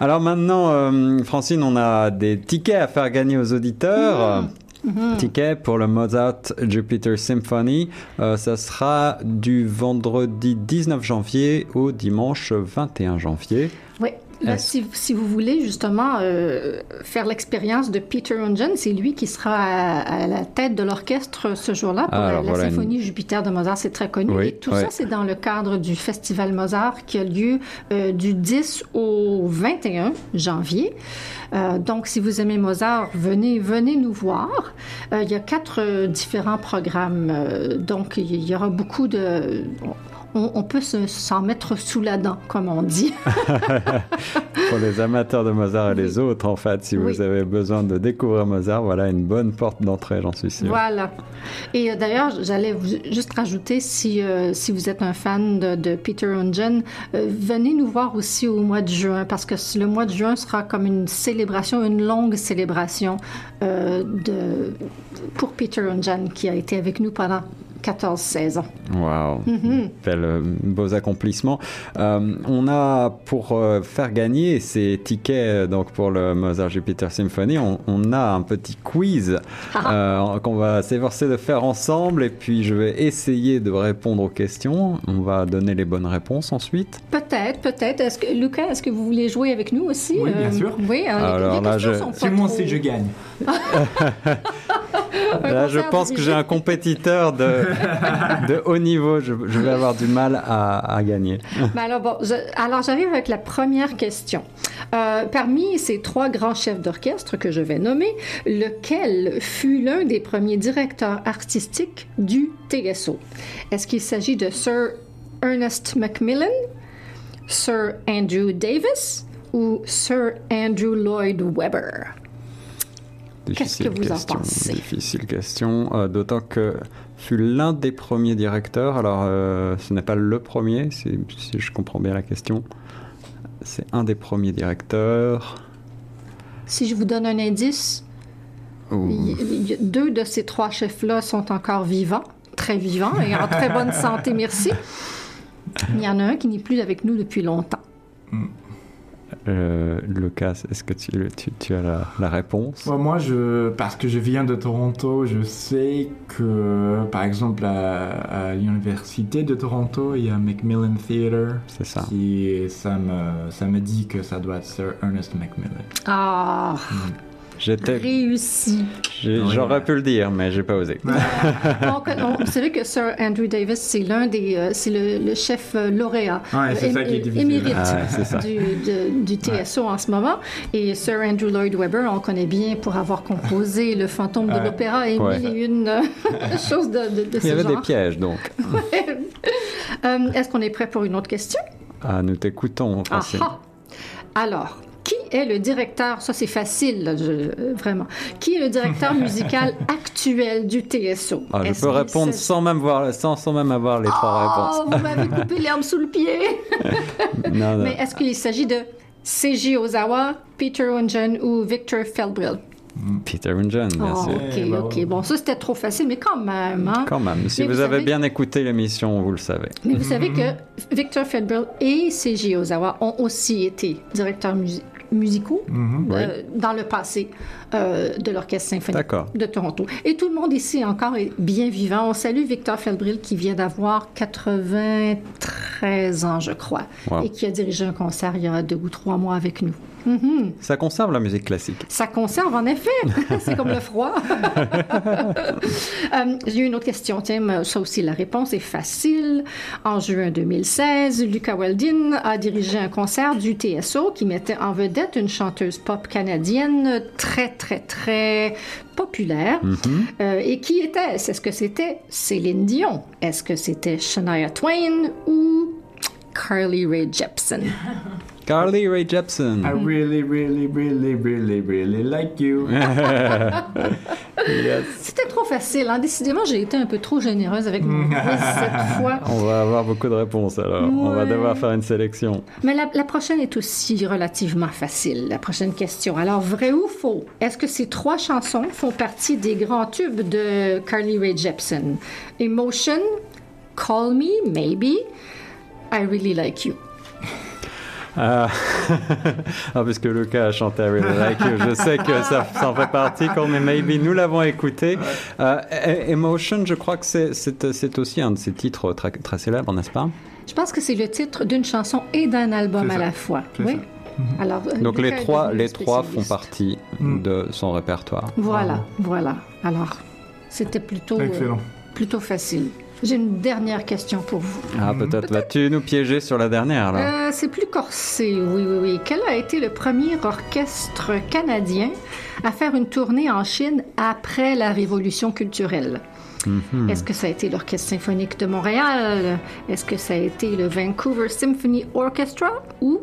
Alors maintenant, euh, Francine, on a des tickets à faire gagner aux auditeurs. Mhm. Tickets pour le Mozart Jupiter Symphony. Euh, ça sera du vendredi 19 janvier au dimanche 21 janvier. Oui. Là, si, si vous voulez justement euh, faire l'expérience de Peter Ungen, c'est lui qui sera à, à la tête de l'orchestre ce jour-là pour Ah, la, voilà une- symphonie Jupiter de Mozart, c'est très connu. Oui, Et tout oui. ça, c'est dans le cadre du Festival Mozart qui a lieu euh, du 10 au 21 janvier. Euh, donc, si vous aimez Mozart, venez, venez nous voir. Euh, il y a quatre euh, différents programmes. euh, donc, il y aura beaucoup de... On, on peut se- s'en mettre sous la dent, comme on dit. Pour les amateurs de Mozart et les autres, en fait, si Oui. vous avez besoin de découvrir Mozart, voilà une bonne porte d'entrée, j'en suis sûr. Voilà. Et euh, d'ailleurs, j'allais juste rajouter, si, euh, si vous êtes un fan de, de Peter Ungen, euh, venez nous voir aussi au mois de juin, parce que le mois de juin sera comme une célébration, une longue célébration de, pour Peter Ungen, qui a été avec nous pendant 14-16 ans. Wow. Bel, euh, beaux accomplissements. Euh, on a pour euh, faire gagner ces tickets euh, donc pour le Mozart Jupiter Symphony, on, on a un petit quiz Ah. euh, qu'on va s'efforcer de faire ensemble et puis je vais essayer de répondre aux questions. On va donner les bonnes réponses ensuite. Peut-être, peut-être. Est-ce que, Lucas, est-ce que vous voulez jouer avec nous aussi? Oui, bien sûr. Oui, les- Alors les là, je- moi trop- si je gagne. Là, je pense que j'ai un compétiteur de, de haut niveau. Je, je vais avoir du mal à, à gagner. Ben alors, bon, je- alors j'arrive avec la première question. Euh, parmi ces trois grands chefs d'orchestre que je vais nommer, lequel fut l'un des premiers directeurs artistiques du TSO? Est-ce qu'il s'agit de Sir Ernest Macmillan, Sir Andrew Davis ou Sir Andrew Lloyd Webber? Qu'est-ce que vous en question, pensez? Difficile question, euh, d'autant que fut l'un des premiers directeurs. Alors, euh, ce n'est pas le premier, si, je comprends bien la question. C'est un des premiers directeurs. Si je vous donne un indice, deux de ces trois chefs-là sont encore vivants, très vivants et en très bonne santé, merci. Il y en a un qui n'est plus avec nous depuis longtemps. Euh, Lucas, est-ce que tu, tu- tu as la, la réponse? Bon, moi, je, parce que je viens de Toronto, je sais que, par exemple, à, à l'université de Toronto, il y a Macmillan Theatre. C'est ça. Qui, ça, me, ça me dit que ça doit être Sir Ernest Macmillan. Ah, J'étais, réussi. Oui, j'aurais ouais. pu le dire, mais j'ai pas osé. Donc, on- vous savez que Sir Andrew Davis, c'est l'un des, euh, c'est le, le chef euh, lauréat, Ouais, euh, é- émérite Ah ouais, du, de- du TSO en ce moment. Et Sir Andrew Lloyd Webber, on connaît bien pour avoir composé le fantôme de Ouais. l'opéra et Ouais. mille et une choses de, de, de Il ce y avait genre. des pièges, donc. Euh, Est-ce qu'on est prêt pour une autre question? Ah, nous t'écoutons, Francine. Alors, est le directeur, ça c'est facile, là, je- vraiment, qui est le directeur musical actuel du TSO? Ah, je peux répondre sans même, voir, sans, sans même avoir les trois Oh, vous m'avez coupé l'herbe sous le pied! réponses. Non, non. Mais est-ce qu'il s'agit de Seiji Ozawa, Peter Ungen ou Victor Feldbril? Peter Ungen, bien Oh, sûr. ok, Eh, bah, ok. Bon, ça c'était trop facile, mais quand même. Hein? Quand même, si vous, vous avez bien écouté l'émission, vous le savez. Mais vous savez que Victor Feldbril et Seiji Ozawa ont aussi été directeurs musi- musicaux Mhm. euh, dans le passé euh, de l'Orchestre symphonique de Toronto. Et tout le monde ici encore est bien vivant. On salue Victor Felbril qui vient d'avoir 93 ans, je crois, Wow. et qui a dirigé un concert il y a deux ou trois mois avec nous. Mhm. Ça conserve la musique classique. Ça conserve, en effet. C'est comme le froid. Euh, J'ai une autre question. Tiens, ça aussi, la réponse est facile. En juin 2016, Lucas Weldon a dirigé un concert du TSO qui mettait en vedette une chanteuse pop canadienne très, très, très populaire. Euh, et qui était-ce? Est-ce que c'était Céline Dion? Est-ce que c'était Shania Twain ou Carly Rae Jepsen? Carly Rae Jepsen. I really, really, really, really, really like you. Yes. C'était trop facile. Hein? Décidément, j'ai été un peu trop généreuse avec mon quiz cette fois. On va avoir beaucoup de réponses alors. On va devoir faire une sélection. Mais la, la prochaine est aussi relativement facile. La prochaine question. Alors, vrai ou faux? Est-ce que ces trois chansons font partie des grands tubes de Carly Rae Jepsen? Emotion, Call Me, Maybe, I Really Like You. Ah, ah, puisque Lucas a chanté I Really Like You, je sais que ça, ça en fait partie. Call Me Maybe, nous l'avons écouté. Euh, Emotion, je crois que c'est- aussi un de ces titres très, très célèbres, n'est-ce pas? Je pense que c'est le titre d'une chanson et d'un album à la fois. Oui. ça. Alors, euh, Donc les trois, les trois font partie Mm. de son répertoire. Voilà, voilà. Alors, c'était plutôt, euh, plutôt facile. J'ai une dernière question pour vous. Ah, peut-être vas-tu nous piéger sur la dernière alors Euh, c'est plus corsé, oui, oui, oui. Quel a été le premier orchestre canadien à faire une tournée en Chine après la Révolution culturelle? Mhm. Est-ce que ça a été l'Orchestre symphonique de Montréal? Est-ce que ça a été le Vancouver Symphony Orchestra ou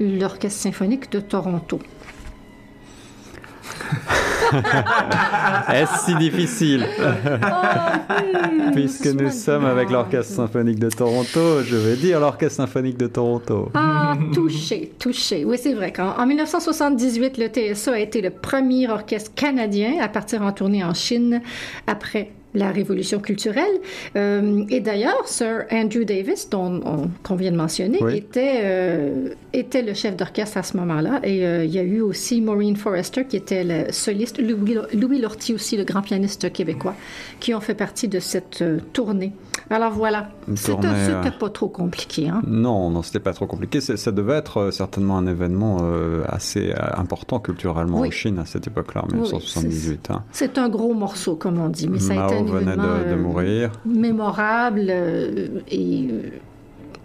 l'Orchestre symphonique de Toronto? Est-ce si difficile Hmm, Puisque nous sommes avec l'Orchestre symphonique de Toronto, je vais dire l'Orchestre symphonique de Toronto. Ah, touché, touché. Oui, c'est vrai qu'en en 1978, le TSA a été le premier orchestre canadien à partir en tournée en Chine après la révolution culturelle. Euh, et d'ailleurs, Sir Andrew Davis, dont on- qu'on vient de mentionner, Oui. était, euh, était le chef d'orchestre à ce moment-là. Et euh, il y a eu aussi Maureen Forrester, qui était le soliste, Louis, Louis Lortie aussi, le grand pianiste québécois, qui ont fait partie de cette tournée. Alors voilà, c'était pas trop compliqué. Hein? Non, non, c'était pas trop compliqué. C'est- Ça devait être certainement un événement assez important culturellement Oui. en Chine à cette époque-là, en Oui, 1978. hein. C'est un gros morceau, comme on dit, mais ça a été Venait de, de euh, mourir. mémorable euh, et euh,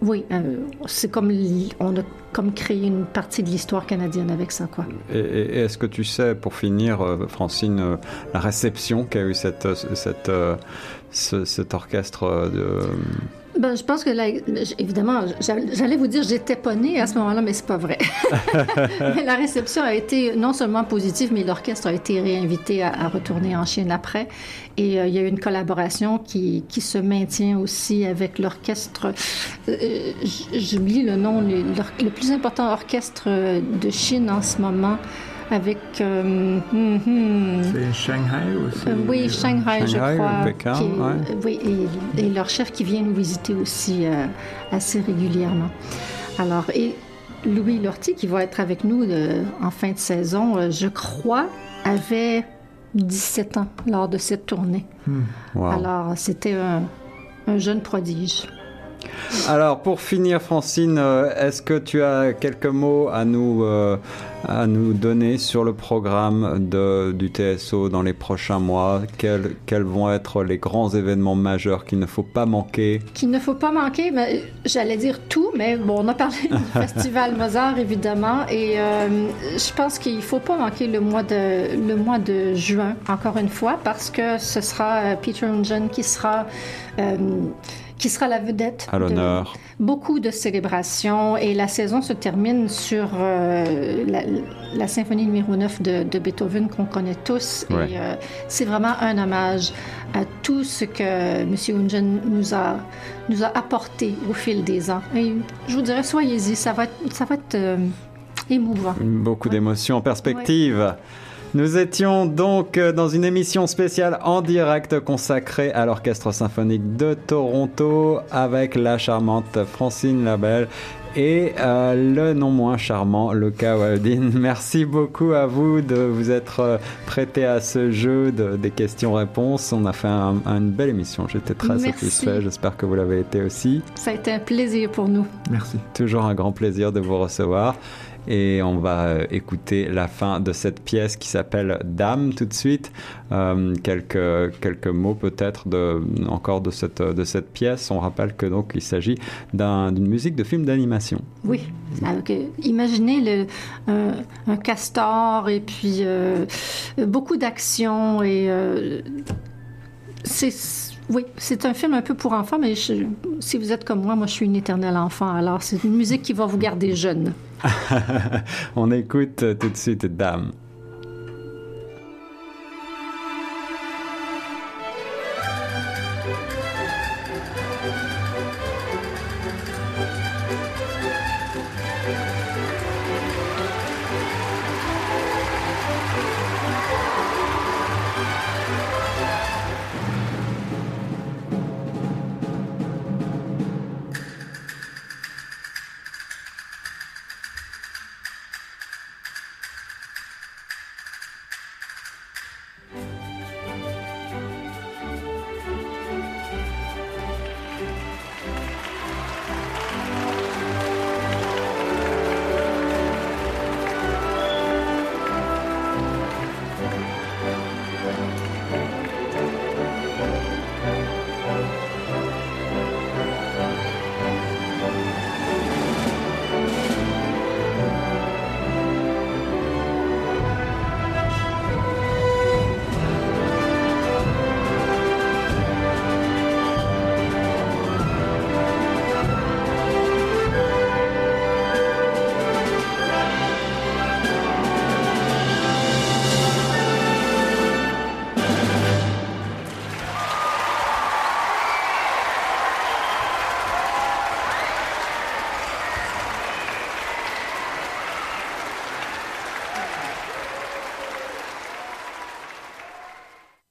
oui, euh, c'est comme on a comme créé une partie de l'histoire canadienne avec ça, quoi. Et, est-ce que tu sais, pour finir, Francine, la réception qu'a eu cette, cette, ce- cet orchestre de... Ben, je pense que là, évidemment, j'a- j'allais vous dire j'étais pas née à ce moment-là, mais c'est pas vrai. Mais la réception a été non seulement positive, mais l'orchestre a été réinvité à, à retourner en Chine après. Et euh, il y a eu une collaboration qui, qui se maintient aussi avec l'orchestre. euh, J'oublie le nom, le, plus important orchestre de Chine en ce moment, avec. euh, hum, hum, C'est Shanghai ou c'est... euh, oui, Shanghai, Shanghai je ou crois. Pékin, qui ouais. euh, Oui, et, et leur chef qui vient nous visiter aussi euh, assez régulièrement. Alors, et Louis Lortie, qui va être avec nous euh, en fin de saison, euh, je crois, avait 17 ans lors de cette tournée. Wow. Alors, c'était un, un jeune prodige. Alors, pour finir, Francine, euh, est-ce que tu as quelques mots à nous, euh, à nous donner sur le programme de, du TSO dans les prochains mois? Quels, quels vont être les grands événements majeurs qu'il ne faut pas manquer? Qu'il ne faut pas manquer, mais j'allais dire tout, mais bon, on a parlé du festival Mozart, évidemment, et euh, je pense qu'il ne faut pas manquer le mois, de, le mois de juin, encore une fois, parce que ce sera Peter Ungen qui sera... euh, qui sera la vedette à de l'honneur beaucoup de célébrations et la saison se termine sur euh, la, la symphonie numéro 9 de, de Beethoven qu'on connaît tous Ouais. et euh, c'est vraiment un hommage à tout ce que M. Ungen nous a, nous a apporté au fil des ans. Et je vous dirais, soyez-y, ça va être, ça va être euh, émouvant. Beaucoup d'émotions en perspective. Nous étions donc euh, dans une émission spéciale en direct consacrée à l'Orchestre symphonique de Toronto avec la charmante Francine Labelle et le non moins charmant Luca Waldin. Merci beaucoup à vous de vous être prêté à ce jeu de, des questions-réponses. On a fait une belle émission. J'étais très satisfait. J'espère que vous l'avez été aussi. Ça a été un plaisir pour nous. Merci. Toujours un grand plaisir de vous recevoir et on va euh, écouter la fin de cette pièce qui s'appelle Dame tout de suite. Euh, quelques, quelques mots peut-être de, encore de cette, de cette pièce. On rappelle que donc il s'agit d'une musique de film d'animation. Oui, imaginez le, un castor et puis euh, beaucoup d'action et c'est oui, c'est un film un peu pour enfants, mais si vous êtes comme moi, moi je suis une éternelle enfant, alors c'est une musique qui va vous garder jeune. On écoute tout de suite Dame.